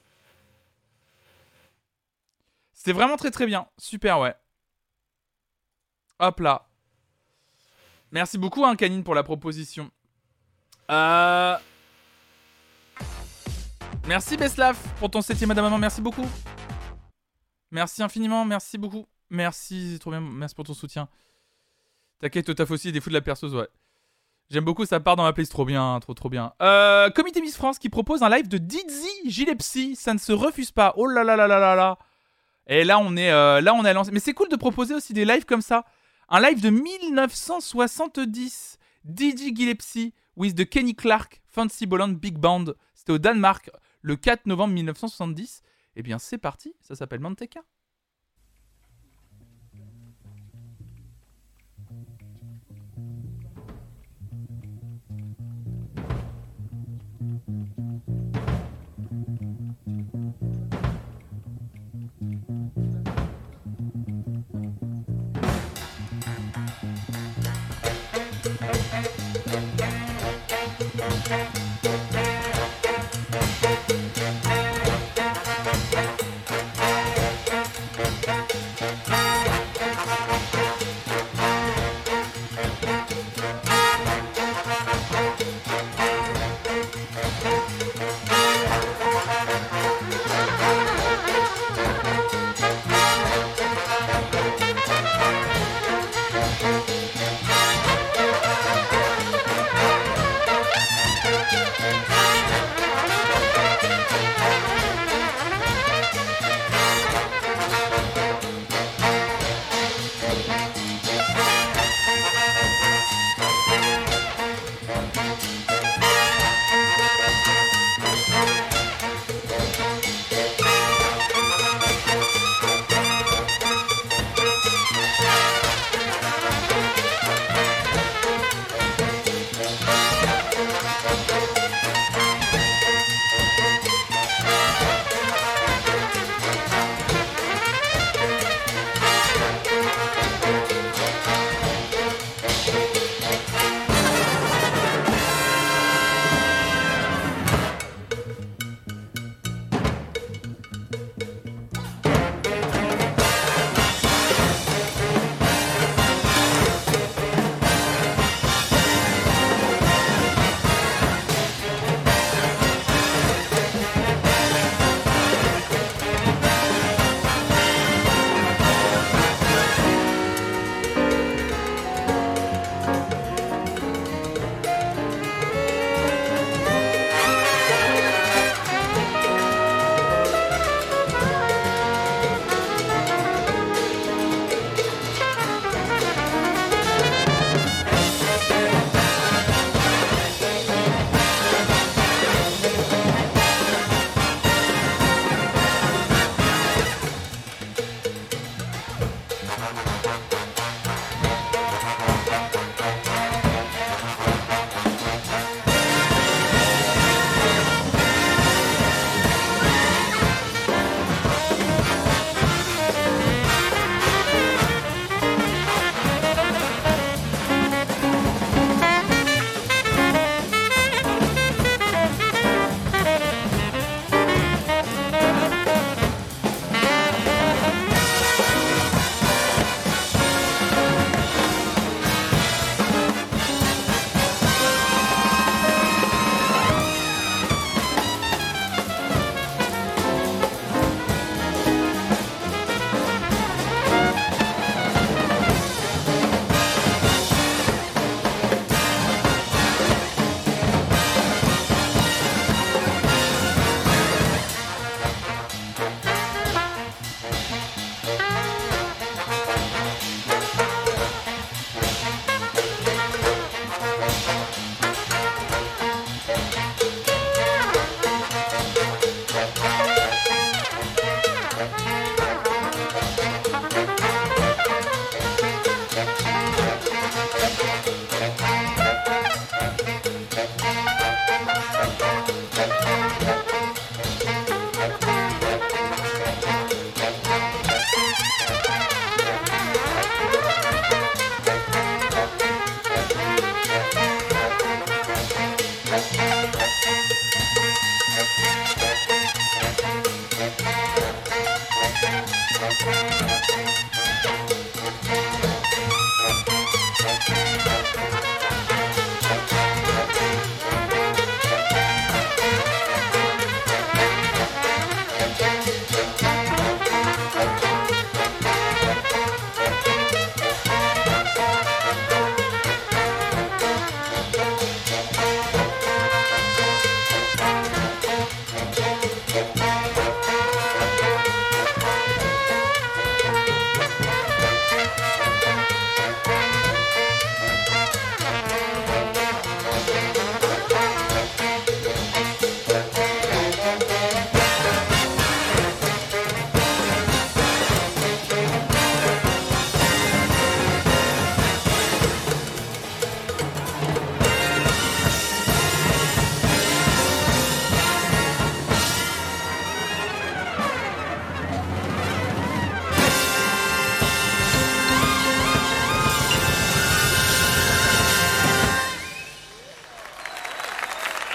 C'était vraiment très très bien. Super ouais. Hop là. Merci beaucoup hein, Canine pour la proposition. Euh... Merci Beslav pour ton septième madame maman, merci beaucoup. Merci infiniment, merci beaucoup. Merci, c'est trop bien, merci pour ton soutien. T'inquiète, taf aussi des fous de la perceuse, ouais. J'aime beaucoup, ça part dans ma playlist, trop bien, trop trop bien. Euh, Comité Miss France qui propose un live de Dizzy Gilepsy, ça ne se refuse pas. Oh là là là là là là. Et là on est, euh, là on est lancé. Mais c'est cool de proposer aussi des lives comme ça. Un live de 1970, Dizzy Gillespie with the Kenny Clark Fancy Bolland Big Band. C'était au Danemark le 4 novembre 1970. Eh bien, c'est parti, ça s'appelle Manteca.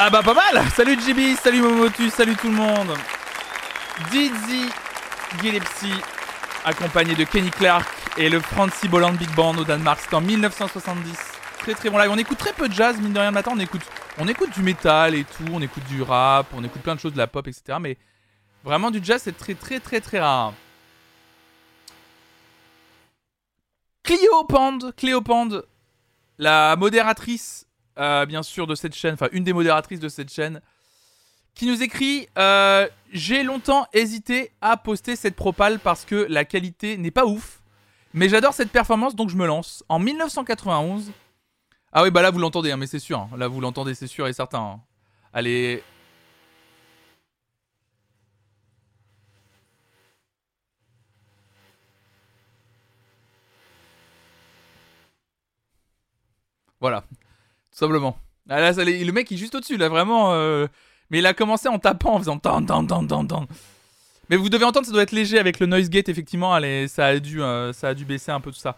Ah bah pas mal Salut JB, salut Momotu, salut tout le monde Dizzy Gillespie, accompagné de Kenny Clark et le Francie Bolland Big Band au Danemark, c'était en 1970. Très très bon live. On écoute très peu de jazz, mine de rien, le matin, on écoute, on écoute du métal et tout, on écoute du rap, on écoute plein de choses, de la pop, etc. Mais vraiment du jazz, c'est très très très très rare. Clio Pand, Cléo Pand, la modératrice, euh, bien sûr, de cette chaîne, enfin une des modératrices de cette chaîne, qui nous écrit euh, J'ai longtemps hésité à poster cette propale parce que la qualité n'est pas ouf, mais j'adore cette performance donc je me lance. En 1991. Ah oui, bah là vous l'entendez, hein, mais c'est sûr. hein. Là vous l'entendez, c'est sûr et certain. hein. Allez. Voilà, simplement. Ah, là, le mec est juste au-dessus, là, vraiment. euh, Mais il a commencé en tapant, en faisant tan tan tan tan tan. Mais vous devez entendre, ça doit être léger avec le noise gate, effectivement. Allez, ça, a dû, euh, ça a dû baisser un peu tout ça.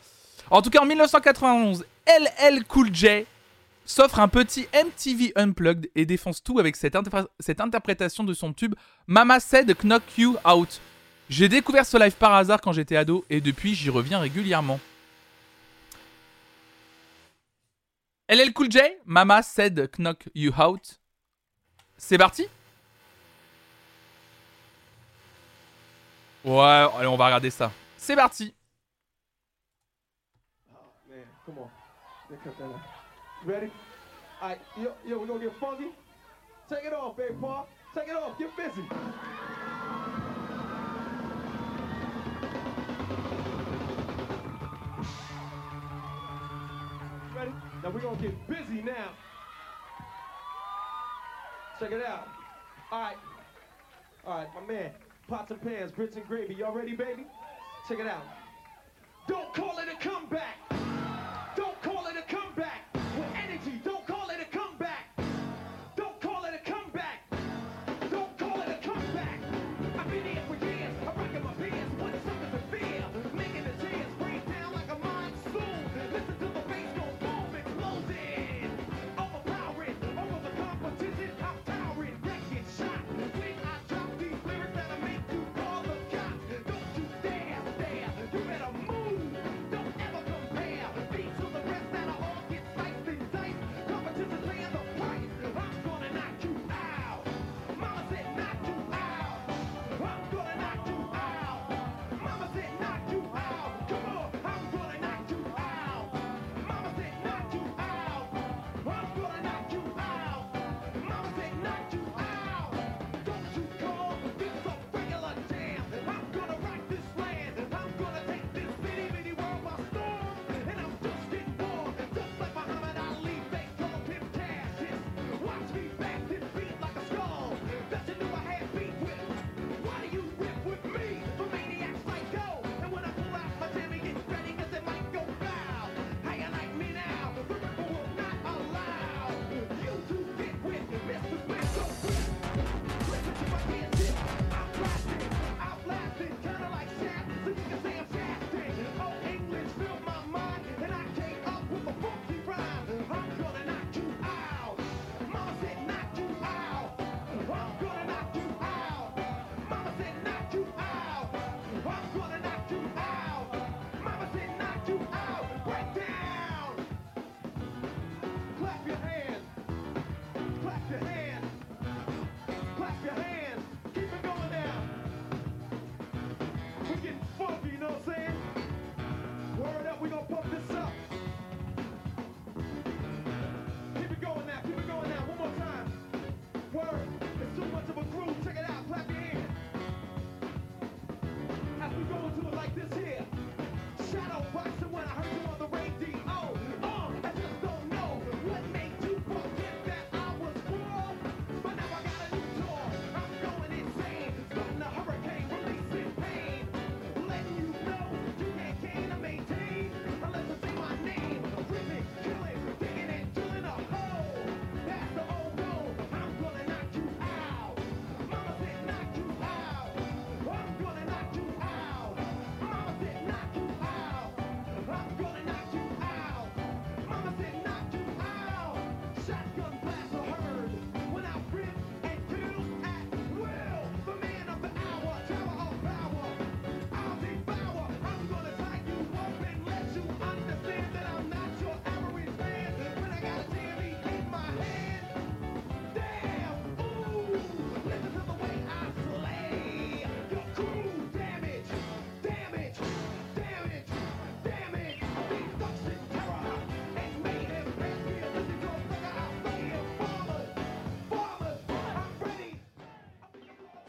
En tout cas, en 1991, LL Cool J s'offre un petit MTV Unplugged et défonce tout avec cette interprétation de son tube Mama Said Knock You Out. J'ai découvert ce live par hasard quand j'étais ado et depuis j'y reviens régulièrement. LL Cool J, Mama Said Knock You Out. C'est parti? Ouais, allez, on va regarder ça. C'est parti Man, come on. Ready? All right, yo, yo, we gonna get funky. Take it off, baby Paul. Take it off. Get busy. Now we're gonna get busy now. Check it out. All right. All right, my man. Pots and pans, grits and gravy. Y'all ready, baby? Check it out. Don't call it a comeback.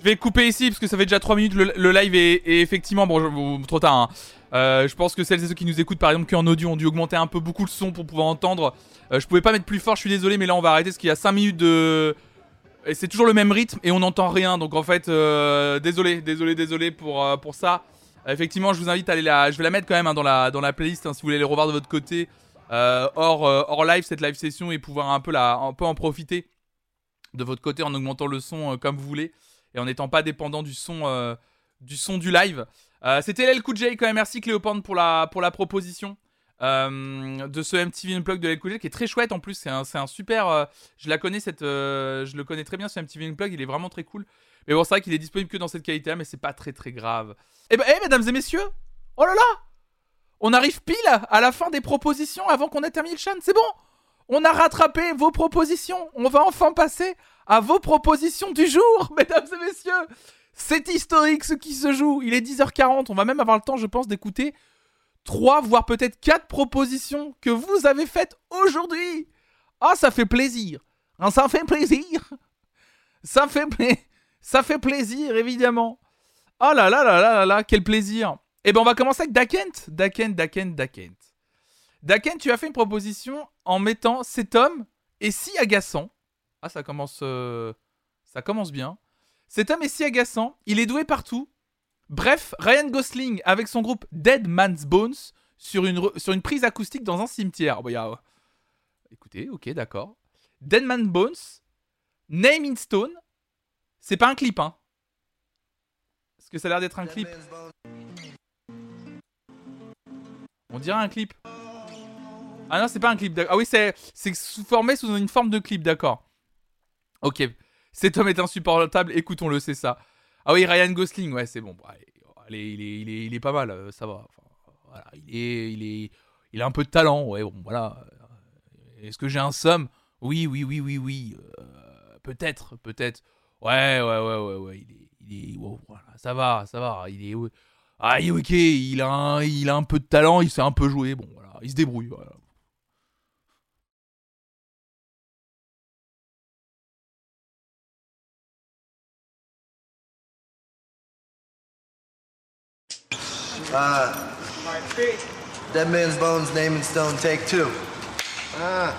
Vais couper ici parce que ça fait déjà 3 minutes le, live est, effectivement bon, trop tard. hein. Euh, je pense que celles et ceux qui nous écoutent par exemple qu'en audio ont dû augmenter un peu beaucoup le son pour pouvoir entendre. Euh, je pouvais pas mettre plus fort, je suis désolé, mais là on va arrêter parce qu'il y a 5 minutes de et c'est toujours le même rythme et on n'entend rien. Donc en fait, euh, désolé, désolé, désolé pour pour ça. Effectivement, je vous invite à aller la, je vais la mettre quand même hein, dans la dans la playlist hein, si vous voulez les revoir de votre côté hors hors live cette live session et pouvoir un peu la un peu en profiter de votre côté en augmentant le son comme vous voulez et en n'étant pas dépendant du son euh, du son du live. Euh, C'était l'El quand même. Merci Cléopande pour la pour la proposition euh, de ce MTV Unplugged de J qui est très chouette en plus. C'est un un super. je la connais cette je le connais très bien ce MTV Unplugged. Il est vraiment très cool. Mais bon c'est vrai qu'il est disponible que dans cette qualité là mais c'est pas très très grave. Eh ben eh, mesdames et messieurs, oh là là, on arrive pile à la fin des propositions avant qu'on ait terminé le chan. C'est bon. On a rattrapé vos propositions. On va enfin passer à vos propositions du jour, [laughs] mesdames et messieurs. C'est historique ce qui se joue. Il est 10h40. On va même avoir le temps, je pense, d'écouter 3, voire peut-être 4 propositions que vous avez faites aujourd'hui. Ah, ça fait plaisir. Hein, ça fait plaisir. [laughs] Ça fait, ça fait plaisir, évidemment. Oh là là là là là là, quel plaisir. Eh ben, on va commencer avec Dakent. Dakent, Dakent, Dakent. Dakent, tu as fait une proposition en mettant cet homme est si agaçant. Ah, ça commence, euh, ça commence bien. Cet homme est si agaçant, il est doué partout. Bref, Ryan Gosling avec son groupe Dead Man's Bones sur une, sur une prise acoustique dans un cimetière. Bon, y a- Écoutez, ok, d'accord. Dead Man's Bones, Name in Stone. C'est pas un clip, hein. Est-ce que ça a l'air d'être un clip On dirait un clip. Ah non, c'est pas un clip. Ah oui, c'est formé sous une forme de clip, d'accord. Ok. Cet homme est insupportable, écoutons-le, c'est ça. Ah oui, Ryan Gosling, ouais, c'est bon. Allez, il, est, il, est, il est pas mal, euh, ça va. Il, est, il, est, il a un peu de talent, ouais, bon, voilà. Est-ce que j'ai un somme? Oui, oui, oui, oui, oui. euh, peut-être, peut-être. Ouais, ouais, ouais, ouais, ouais. Il est, il est, wow, voilà, ça va, ça va. Il est, ah, il est ok. Il a, un, il a un peu de talent. Il sait un peu jouer. Bon, voilà, il se débrouille. Voilà. Dead Man's Bones, Name and Stone, take two. Ah.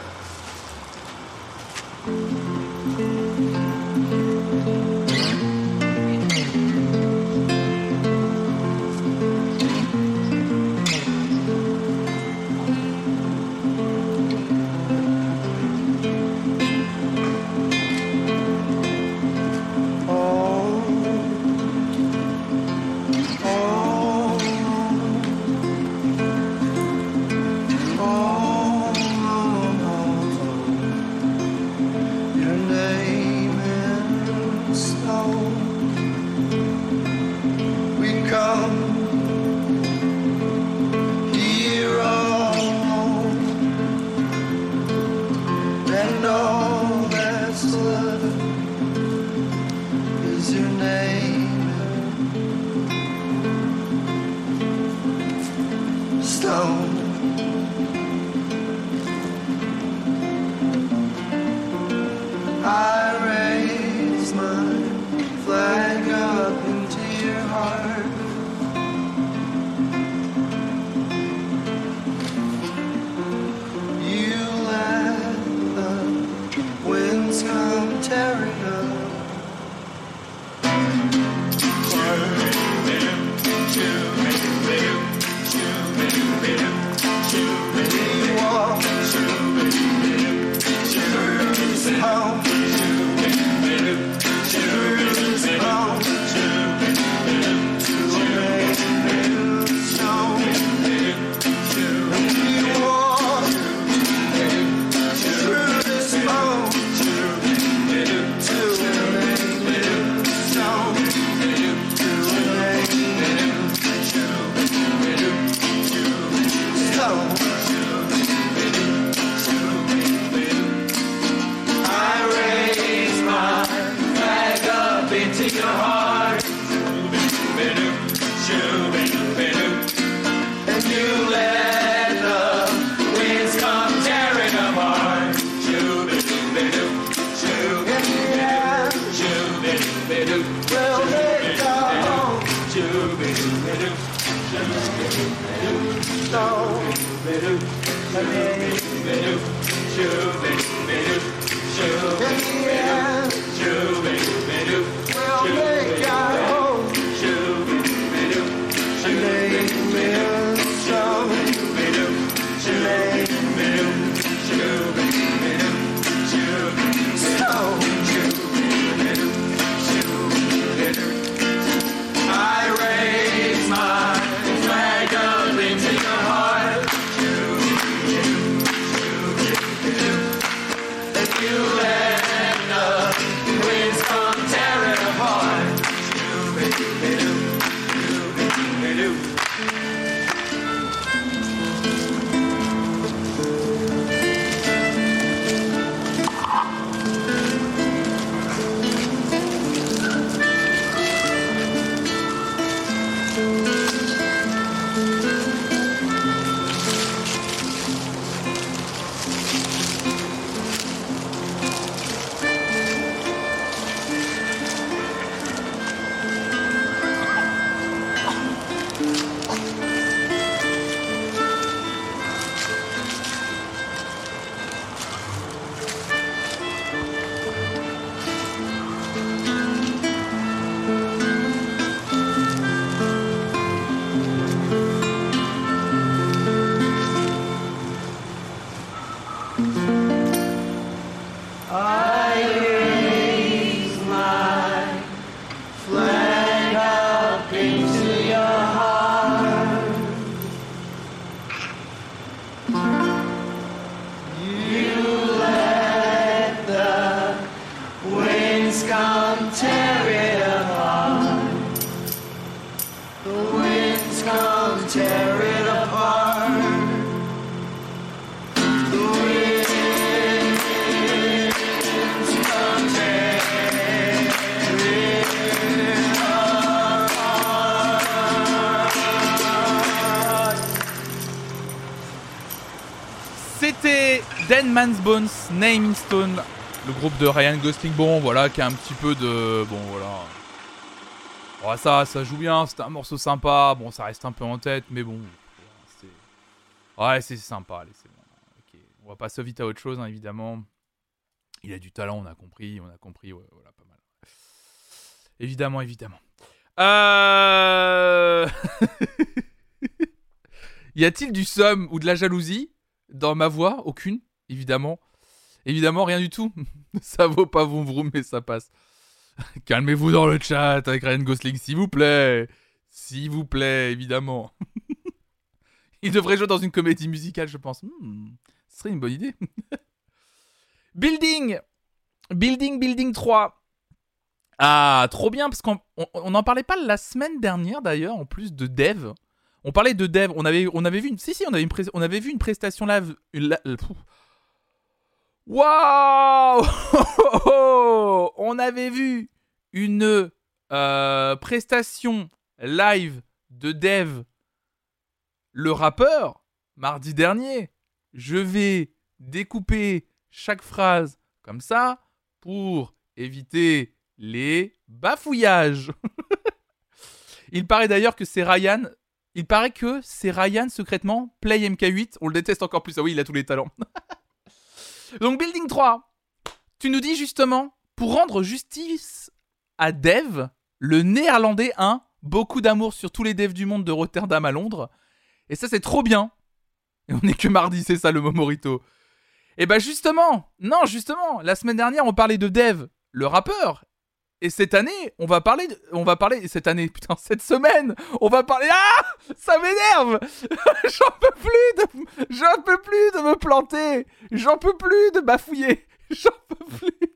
Man's Bones, Naming Stone, le groupe de Ryan Gosling. Bon, voilà, qui a un petit peu de. Bon, voilà. Bon, ça, ça joue bien, c'était un morceau sympa. Bon, ça reste un peu en tête, mais bon. c'est- Ouais, c'est sympa, allez, c'est bon. Ok, On va passer vite à autre chose, hein, évidemment. Il a du talent, on a compris, on a compris, ouais, voilà, pas mal. Évidemment, évidemment. Euh... [laughs] y a-t-il du somme ou de la jalousie dans ma voix? Aucune, évidemment. Évidemment, rien du tout. [laughs] ça vaut pas vroom vroom, mais ça passe. [laughs] Calmez-vous dans le chat avec Ryan Gosling, s'il vous plaît. S'il vous plaît, évidemment. [laughs] Il devrait jouer dans une comédie musicale, je pense. Hmm, ce serait une bonne idée. Building Building, Building 3. Ah, trop bien, parce qu'on on, on en parlait pas la semaine dernière, d'ailleurs, en plus de Dev. On parlait de Dev, on avait, on avait vu une... Si, si, on avait, une on avait vu une prestation live... Euh. Waouh [laughs] On avait vu une euh, prestation live de Dev, le rappeur, mardi dernier. Je vais découper chaque phrase comme ça pour éviter les bafouillages. [laughs] Il paraît d'ailleurs que c'est Ryan. Il paraît que c'est Ryan secrètement Play MK8. On le déteste encore plus. Ah oui, il a tous les talents. [laughs] Donc Building 3, tu nous dis justement, pour rendre justice à Dev, le néerlandais 1, beaucoup d'amour sur tous les devs du monde de Rotterdam à Londres. Et ça c'est trop bien. Et on est que mardi, c'est ça le Momorito. Et bah justement, non justement, la semaine dernière on parlait de Dev, le rappeur. Et cette année, on va parler, de- on va parler, cette année, putain, [laughs] cette semaine, on va parler, ah, ça m'énerve, [laughs] j'en peux plus de, j'en peux plus de me planter, j'en peux plus de bafouiller, [laughs] j'en peux plus.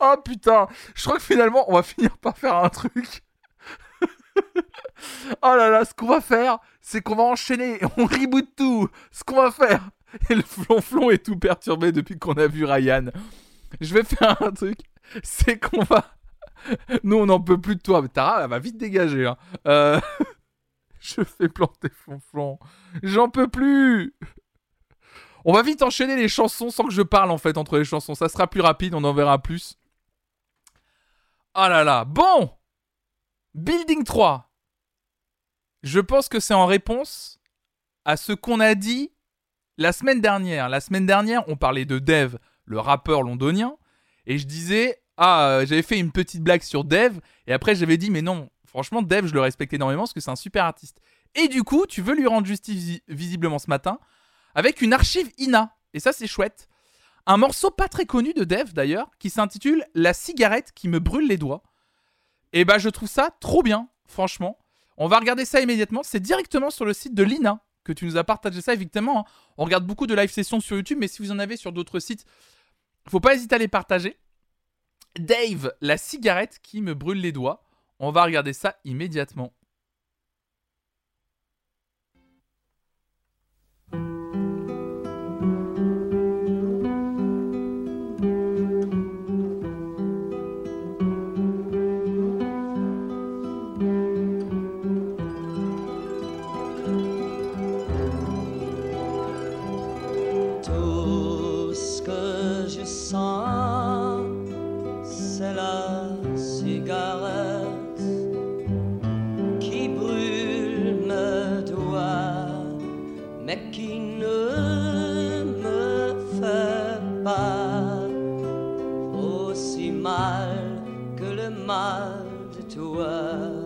Oh putain, je crois que finalement, on va finir par faire un truc. oh là là, ce qu'on va faire, c'est qu'on va enchaîner, on reboot tout. Ce qu'on va faire, et le flonflon est tout perturbé depuis qu'on a vu Ryan. Je vais faire un truc, c'est qu'on va [laughs] nous, on n'en peut plus de toi. Mais Tara, elle va vite dégager. Hein. Euh, [laughs] Je fais planter Flonflon. J'en peux plus. On va vite enchaîner les chansons sans que je parle en fait entre les chansons. Ça sera plus rapide, on en verra plus. Ah là là. Bon. Building 3. Je pense que c'est en réponse à ce qu'on a dit la semaine dernière. La semaine dernière, on parlait de Dev, le rappeur londonien, et je disais, ah, euh, j'avais fait une petite blague sur Dev, et après j'avais dit, mais non, franchement, Dev, je le respecte énormément parce que c'est un super artiste. Et du coup, tu veux lui rendre justice vi- visiblement ce matin avec une archive INA. Et ça, c'est chouette. Un morceau pas très connu de Dev d'ailleurs, qui s'intitule La cigarette qui me brûle les doigts. Et bah, je trouve ça trop bien, franchement. On va regarder ça immédiatement. C'est directement sur le site de l'INA que tu nous as partagé ça, évidemment. hein. On regarde beaucoup de live sessions sur YouTube, mais si vous en avez sur d'autres sites, faut pas hésiter à les partager. Dave, la cigarette qui me brûle les doigts. On va regarder ça immédiatement. Que le mal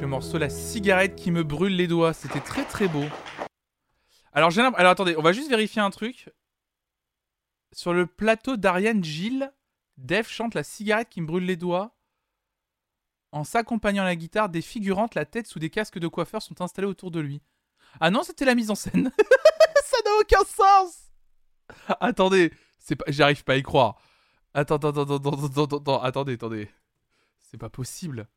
le morceau La cigarette qui me brûle les doigts. C'était très très beau. Alors, j'ai Alors attendez, on va juste vérifier un truc. Sur le plateau d'Ariane Gilles, Dave chante La cigarette qui me brûle les doigts. En s'accompagnant à la guitare, des figurantes, la tête sous des casques de coiffeurs, sont installées autour de lui. Ah non, c'était la mise en scène. [laughs] Ça n'a aucun sens. Attendez, c'est pas... j'arrive pas à y croire. Attends, attends, attends, attends, attends, attends, attendez, attendez. C'est pas possible.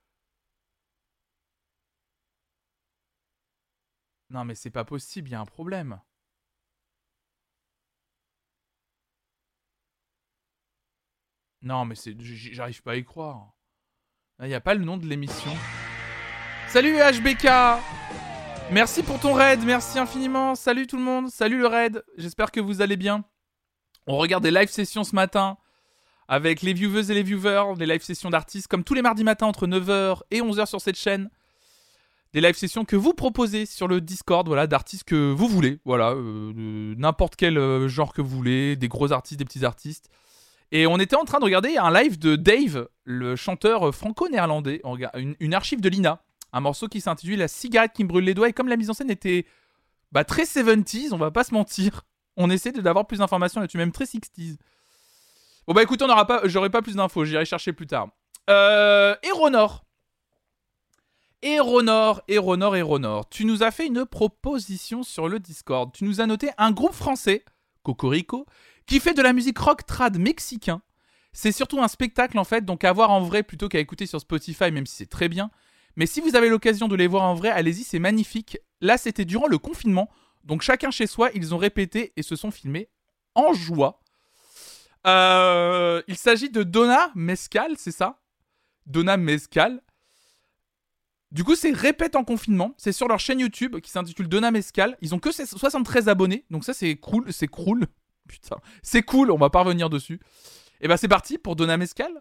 Non, mais c'est pas possible, il y a un problème. Non, mais c'est, j'arrive pas à y croire. Il a pas le nom de l'émission. Salut HBK Merci pour ton raid, merci infiniment. Salut tout le monde, salut le raid. J'espère que vous allez bien. On regarde des live sessions ce matin avec les viewers et les viewers, des live sessions d'artistes comme tous les mardis matins entre 9h et 11h sur cette chaîne. Des live sessions que vous proposez sur le Discord, voilà, d'artistes que vous voulez, voilà, euh, n'importe quel euh, genre que vous voulez, des gros artistes, des petits artistes. Et on était en train de regarder un live de Dave, le chanteur franco-néerlandais, une, une archive de Lina, un morceau qui s'intitule La cigarette qui me brûle les doigts. Et comme la mise en scène était bah, très 70s, on va pas se mentir, [laughs] on essaie d'avoir plus d'informations là-dessus, même très 60s. Bon bah écoute, on aura pas, j'aurai pas plus d'infos, j'irai chercher plus tard. Euh, Héronor. Héronor, Héronor, Héronor. Tu nous as fait une proposition sur le Discord. Tu nous as noté un groupe français, Cocorico, qui fait de la musique rock trad mexicain. C'est surtout un spectacle en fait, donc à voir en vrai plutôt qu'à écouter sur Spotify, même si c'est très bien. Mais si vous avez l'occasion de les voir en vrai, allez-y, c'est magnifique. Là, c'était durant le confinement, donc chacun chez soi, ils ont répété et se sont filmés en joie. Euh, il s'agit de Donna Mescal, c'est ça? Donna Mescal. Du coup, c'est répète en confinement. C'est sur leur chaîne YouTube qui s'intitule Donna Mescal. Ils ont que 73 abonnés, donc ça c'est cool, c'est cool. [laughs] Putain, c'est cool. On va pas revenir dessus. Et bah c'est parti pour Donna Mescal.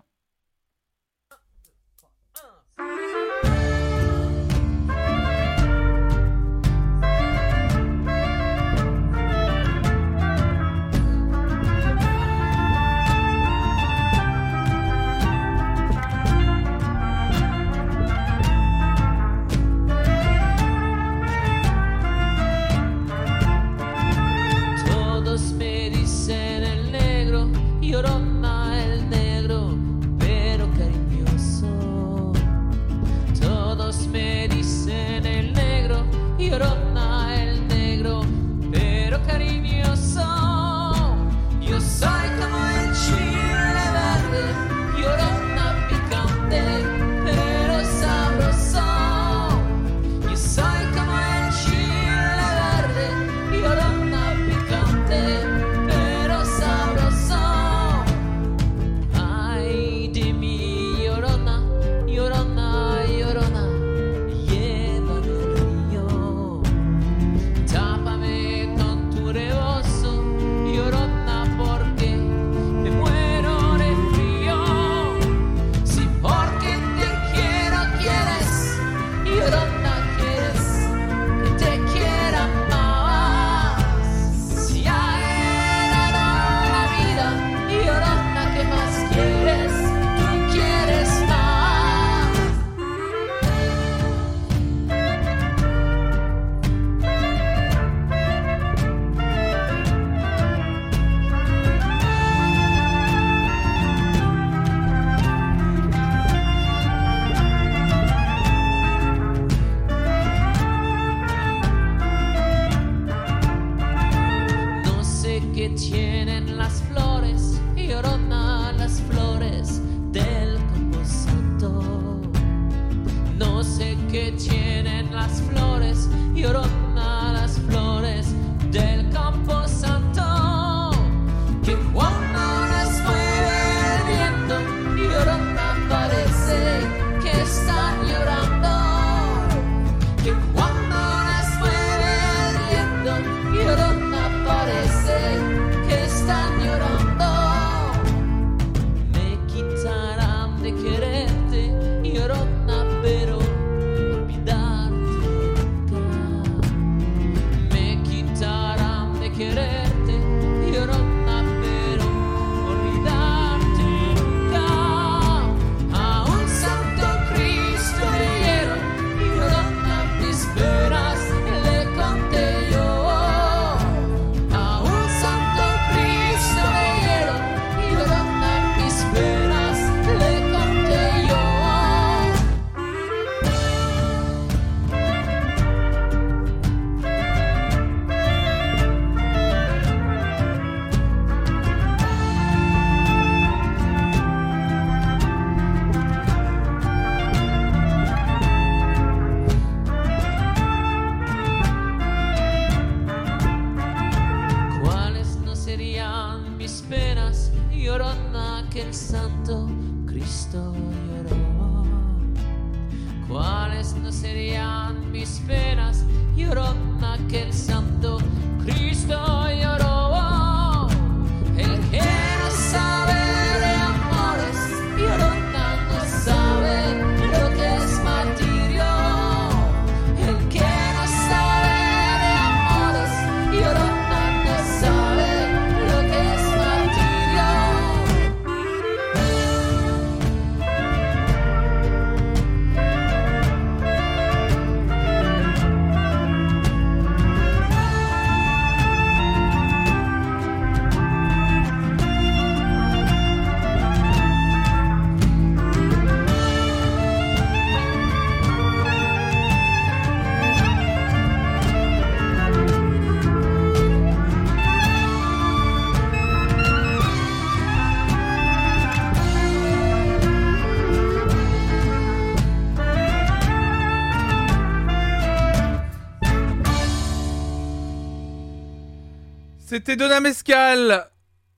C'était Donna Mescal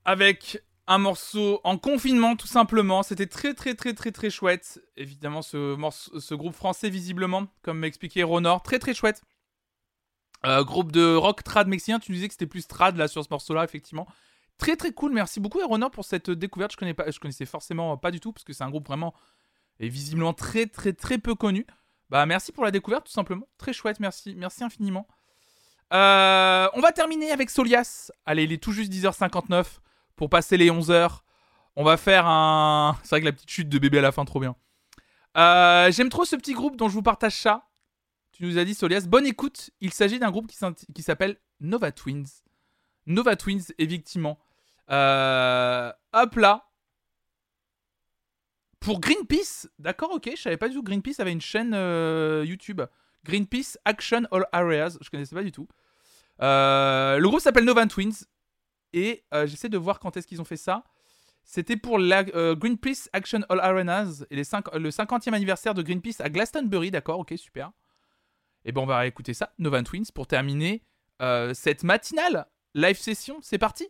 avec un morceau en confinement tout simplement. C'était très très très très très chouette. Évidemment ce, morceau, ce groupe français visiblement, comme m'a expliqué Ronor, très très chouette. Euh, groupe de rock trad mexicain, tu disais que c'était plus trad là sur ce morceau-là effectivement. Très très cool, merci beaucoup Ronor pour cette découverte. Je connais pas, je connaissais forcément pas du tout parce que c'est un groupe vraiment et visiblement très très très peu connu. Bah merci pour la découverte tout simplement. Très chouette, merci, merci infiniment. Euh, on va terminer avec Solias. Allez, il est tout juste 10h59 pour passer les 11h. On va faire un. [laughs] C'est vrai que la petite chute de bébé à la fin, trop bien. Euh, J'aime trop ce petit groupe dont je vous partage ça. Tu nous as dit, Solias. Bonne écoute. Il s'agit d'un groupe qui s'appelle Nova Twins. Nova Twins, effectivement. Euh, hop là. Pour Greenpeace, d'accord, ok, je savais pas du tout que Greenpeace avait une chaîne euh, YouTube. Greenpeace Action All Areas, je connaissais pas du tout. Euh, le groupe s'appelle Nova Twins et euh, j'essaie de voir quand est-ce qu'ils ont fait ça. C'était pour la, euh, Greenpeace Action All Arenas et les le 50e anniversaire de Greenpeace à Glastonbury, d'accord, ok, super. Et ben on va écouter ça, Nova Twins, pour terminer cette matinale live session. C'est parti.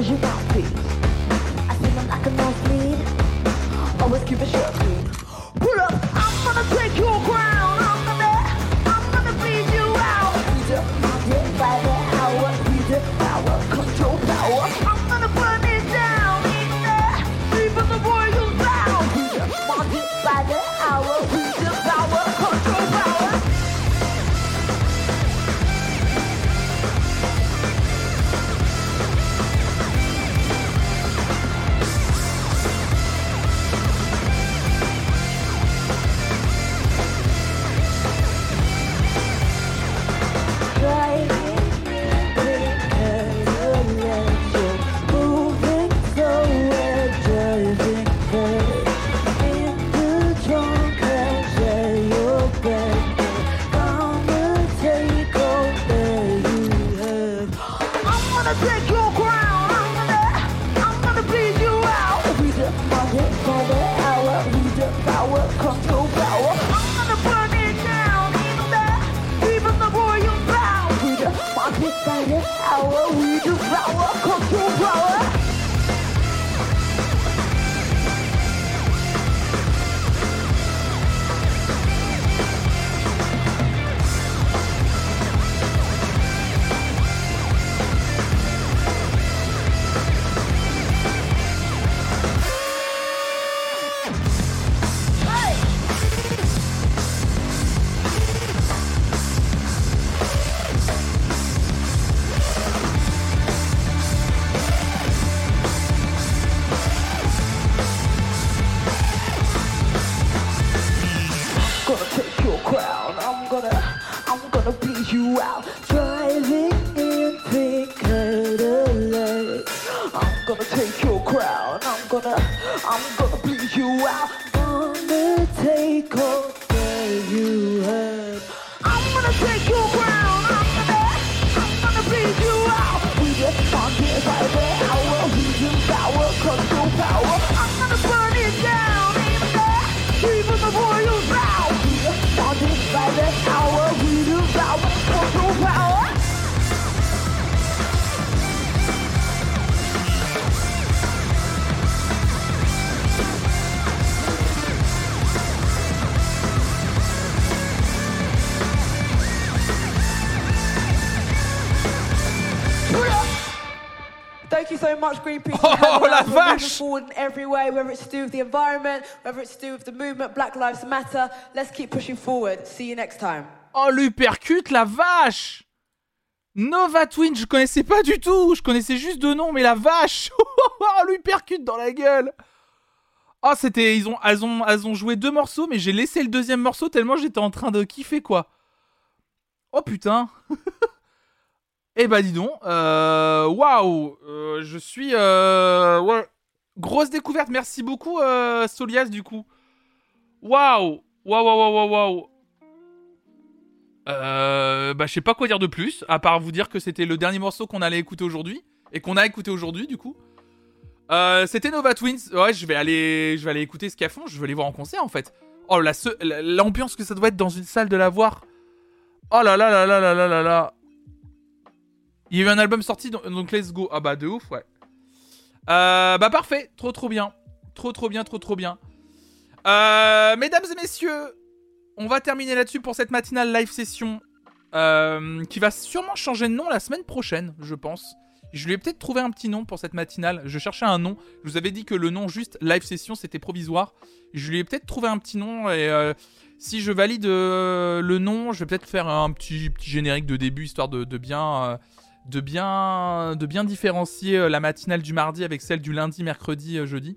you forward in every. Oh, l'uppercut, la vache Nova Twin, je connaissais pas du tout. Je connaissais juste de nom, mais la vache [laughs] Oh, l'uppercut dans la gueule Oh, c'était... Ils ont, elles, ont, elles ont joué deux morceaux, mais j'ai laissé le deuxième morceau tellement j'étais en train de kiffer, quoi. Oh, putain [laughs] Eh bah, dis donc. euh, Waouh euh, Je suis... euh. Grosse découverte. Merci beaucoup, euh, Solias, du coup. Waouh Waouh, waouh, waouh, waouh, euh, bah, je sais pas quoi dire de plus, à part vous dire que c'était le dernier morceau qu'on allait écouter aujourd'hui, et qu'on a écouté aujourd'hui, du coup. Euh, c'était Nova Twins. Ouais, je vais aller, je vais aller écouter ce qu'elles font. Je vais les voir en concert, en fait. Oh, la l'ambiance que ça doit être dans une salle de la voir. Oh là là là là là là là là. Il y a eu un album sorti, donc let's go. Ah bah, de ouf, ouais. Euh, bah, parfait. Trop, trop bien. Trop, trop bien, trop, trop bien. Euh, mesdames et messieurs, on va terminer là-dessus pour cette matinale live session euh, qui va sûrement changer de nom la semaine prochaine, je pense. Je lui ai peut-être trouvé un petit nom pour cette matinale. Je cherchais un nom. Je vous avais dit que le nom juste live session c'était provisoire. Je lui ai peut-être trouvé un petit nom et euh, si je valide euh, le nom, je vais peut-être faire un petit, petit générique de début histoire de, de bien. Euh, de bien, de bien différencier euh, la matinale du mardi avec celle du lundi, mercredi, euh, jeudi.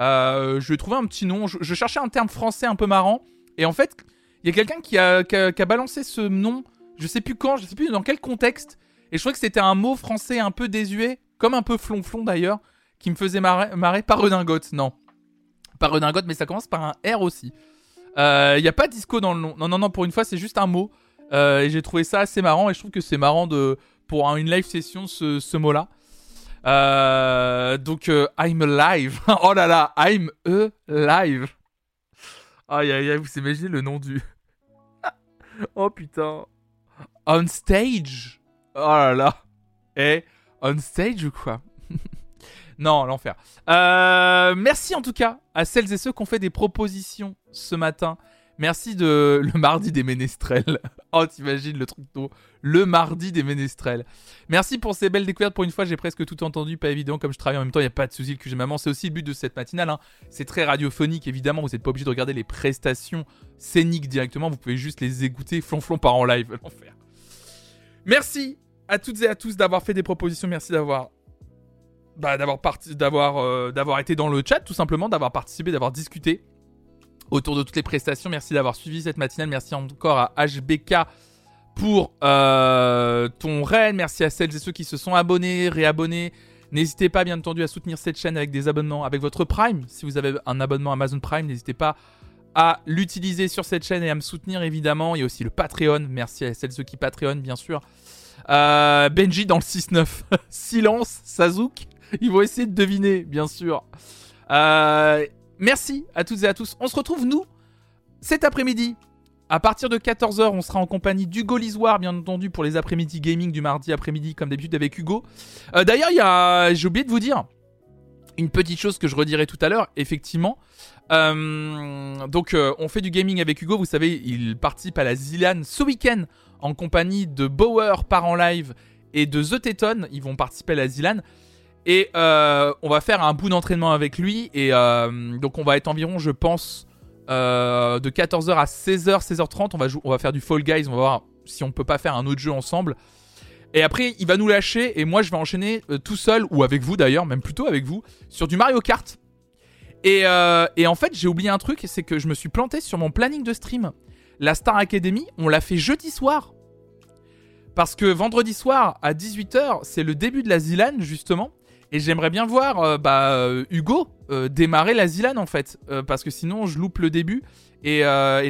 Euh, je vais trouver un petit nom. Je, cherchais un terme français un peu marrant. Et en fait, il y a quelqu'un qui a, qui, a, balancé ce nom, je sais plus quand, je sais plus dans quel contexte. Et je trouvais que c'était un mot français un peu désuet, comme un peu flonflon d'ailleurs, qui me faisait marrer, pas redingote, non. Pas redingote, mais ça commence par un R aussi. Il n'y a pas disco dans le nom. Non, non, non, pour une fois, c'est juste un mot. Euh, et j'ai trouvé ça assez marrant, et je trouve que c'est marrant de, pour un- une live session, ce, ce mot-là. Euh, donc, euh, I'm alive. [laughs] oh là là, I'm alive. Aïe aïe aïe, vous imaginez le nom du. [laughs] oh putain. On stage. Oh là là. Eh, on stage ou quoi? [laughs] Non, l'enfer. Euh, merci en tout cas à celles et ceux qui ont fait des propositions ce matin. Merci de le [laughs] mardi des ménestrels. [laughs] Oh, t'imagines le truc d'eau. Le mardi des ménestrels. Merci pour ces belles découvertes. Pour une fois, j'ai presque tout entendu. Pas évident, comme je travaille en même temps, il n'y a pas de souci. Le QG Maman, c'est aussi le but de cette matinale. hein. C'est très radiophonique, évidemment. Vous n'êtes pas obligé de regarder les prestations scéniques directement. Vous pouvez juste les écouter flonflon par en live. [laughs] L'enfer. Merci à toutes et à tous d'avoir fait des propositions. Merci d'avoir bah, d'avoir d'avoir euh, d'avoir été dans le chat, tout simplement, d'avoir participé, d'avoir discuté autour de toutes les prestations. Merci d'avoir suivi cette matinale. Merci encore à HBK pour euh, ton raid. Merci à celles et ceux qui se sont abonnés, réabonnés. N'hésitez pas, bien entendu, à soutenir cette chaîne avec des abonnements, avec votre Prime. Si vous avez un abonnement Amazon Prime, n'hésitez pas à l'utiliser sur cette chaîne et à me soutenir, évidemment. Il y a aussi le Patreon. Merci à celles et ceux qui Patreon, bien sûr. Euh, Benji dans le 6-9. [laughs] Silence, Sazouk. Ils vont essayer de deviner, bien sûr. Euh, merci à toutes et à tous. On se retrouve, nous, cet après-midi. À partir de 14h, on sera en compagnie d'Hugo Lisoire, bien entendu, pour les après-midi gaming du mardi après-midi, comme d'habitude avec Hugo. Euh, D'ailleurs, j'ai oublié de vous dire une petite chose que je redirai tout à l'heure, effectivement. Euh, donc, euh, on fait du gaming avec Hugo. Vous savez, il participe à la Zilan ce week-end en compagnie de Bauer par en live et de The Teton. Ils vont participer à la Zilan. Et euh, on va faire un bout d'entraînement avec lui. Et euh, donc, on va être environ, je pense, euh, de 14h à 16h, 16h30. On va, on va faire du Fall Guys. On va voir si on peut pas faire un autre jeu ensemble. Et après, il va nous lâcher. Et moi, je vais enchaîner tout seul, ou avec vous d'ailleurs, même plutôt avec vous, sur du Mario Kart. Et, et en fait, j'ai oublié un truc c'est que je me suis planté sur mon planning de stream. La Star Academy, on l'a fait jeudi soir. Parce que vendredi soir à 18h, c'est le début de la Zilan, justement. Et j'aimerais bien voir euh, bah, euh, Hugo euh, démarrer la Zilan, en fait. Parce que sinon, je loupe le début. Et,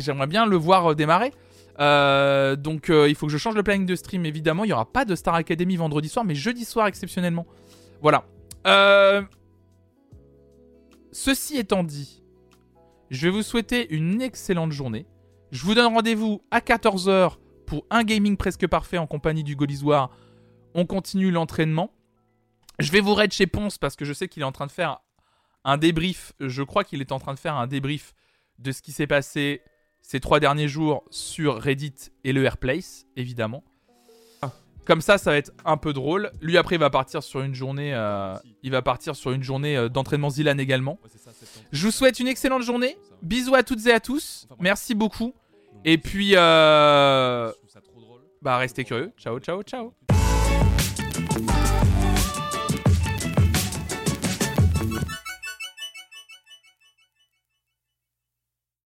j'aimerais bien le voir démarrer. Donc, il faut que je change le planning de stream, évidemment. Il n'y aura pas de Star Academy vendredi soir, mais jeudi soir, exceptionnellement. Voilà. Ceci étant dit, je vais vous souhaiter une excellente journée. Je vous donne rendez-vous à 14h pour un gaming presque parfait en compagnie du Golisoir. On continue l'entraînement. Je vais vous raid chez Ponce parce que je sais qu'il est en train de faire un débrief. Je crois qu'il est en train de faire un débrief de ce qui s'est passé ces trois derniers jours sur Reddit et le Airplace, évidemment. Comme ça, ça va être un peu drôle. Lui après, il va partir sur une journée, euh, il va partir sur une journée euh, d'entraînement Zilan également. Je vous souhaite une excellente journée. Bisous à toutes et à tous. Merci beaucoup. Et puis, euh... bah restez curieux. Ciao, ciao, ciao.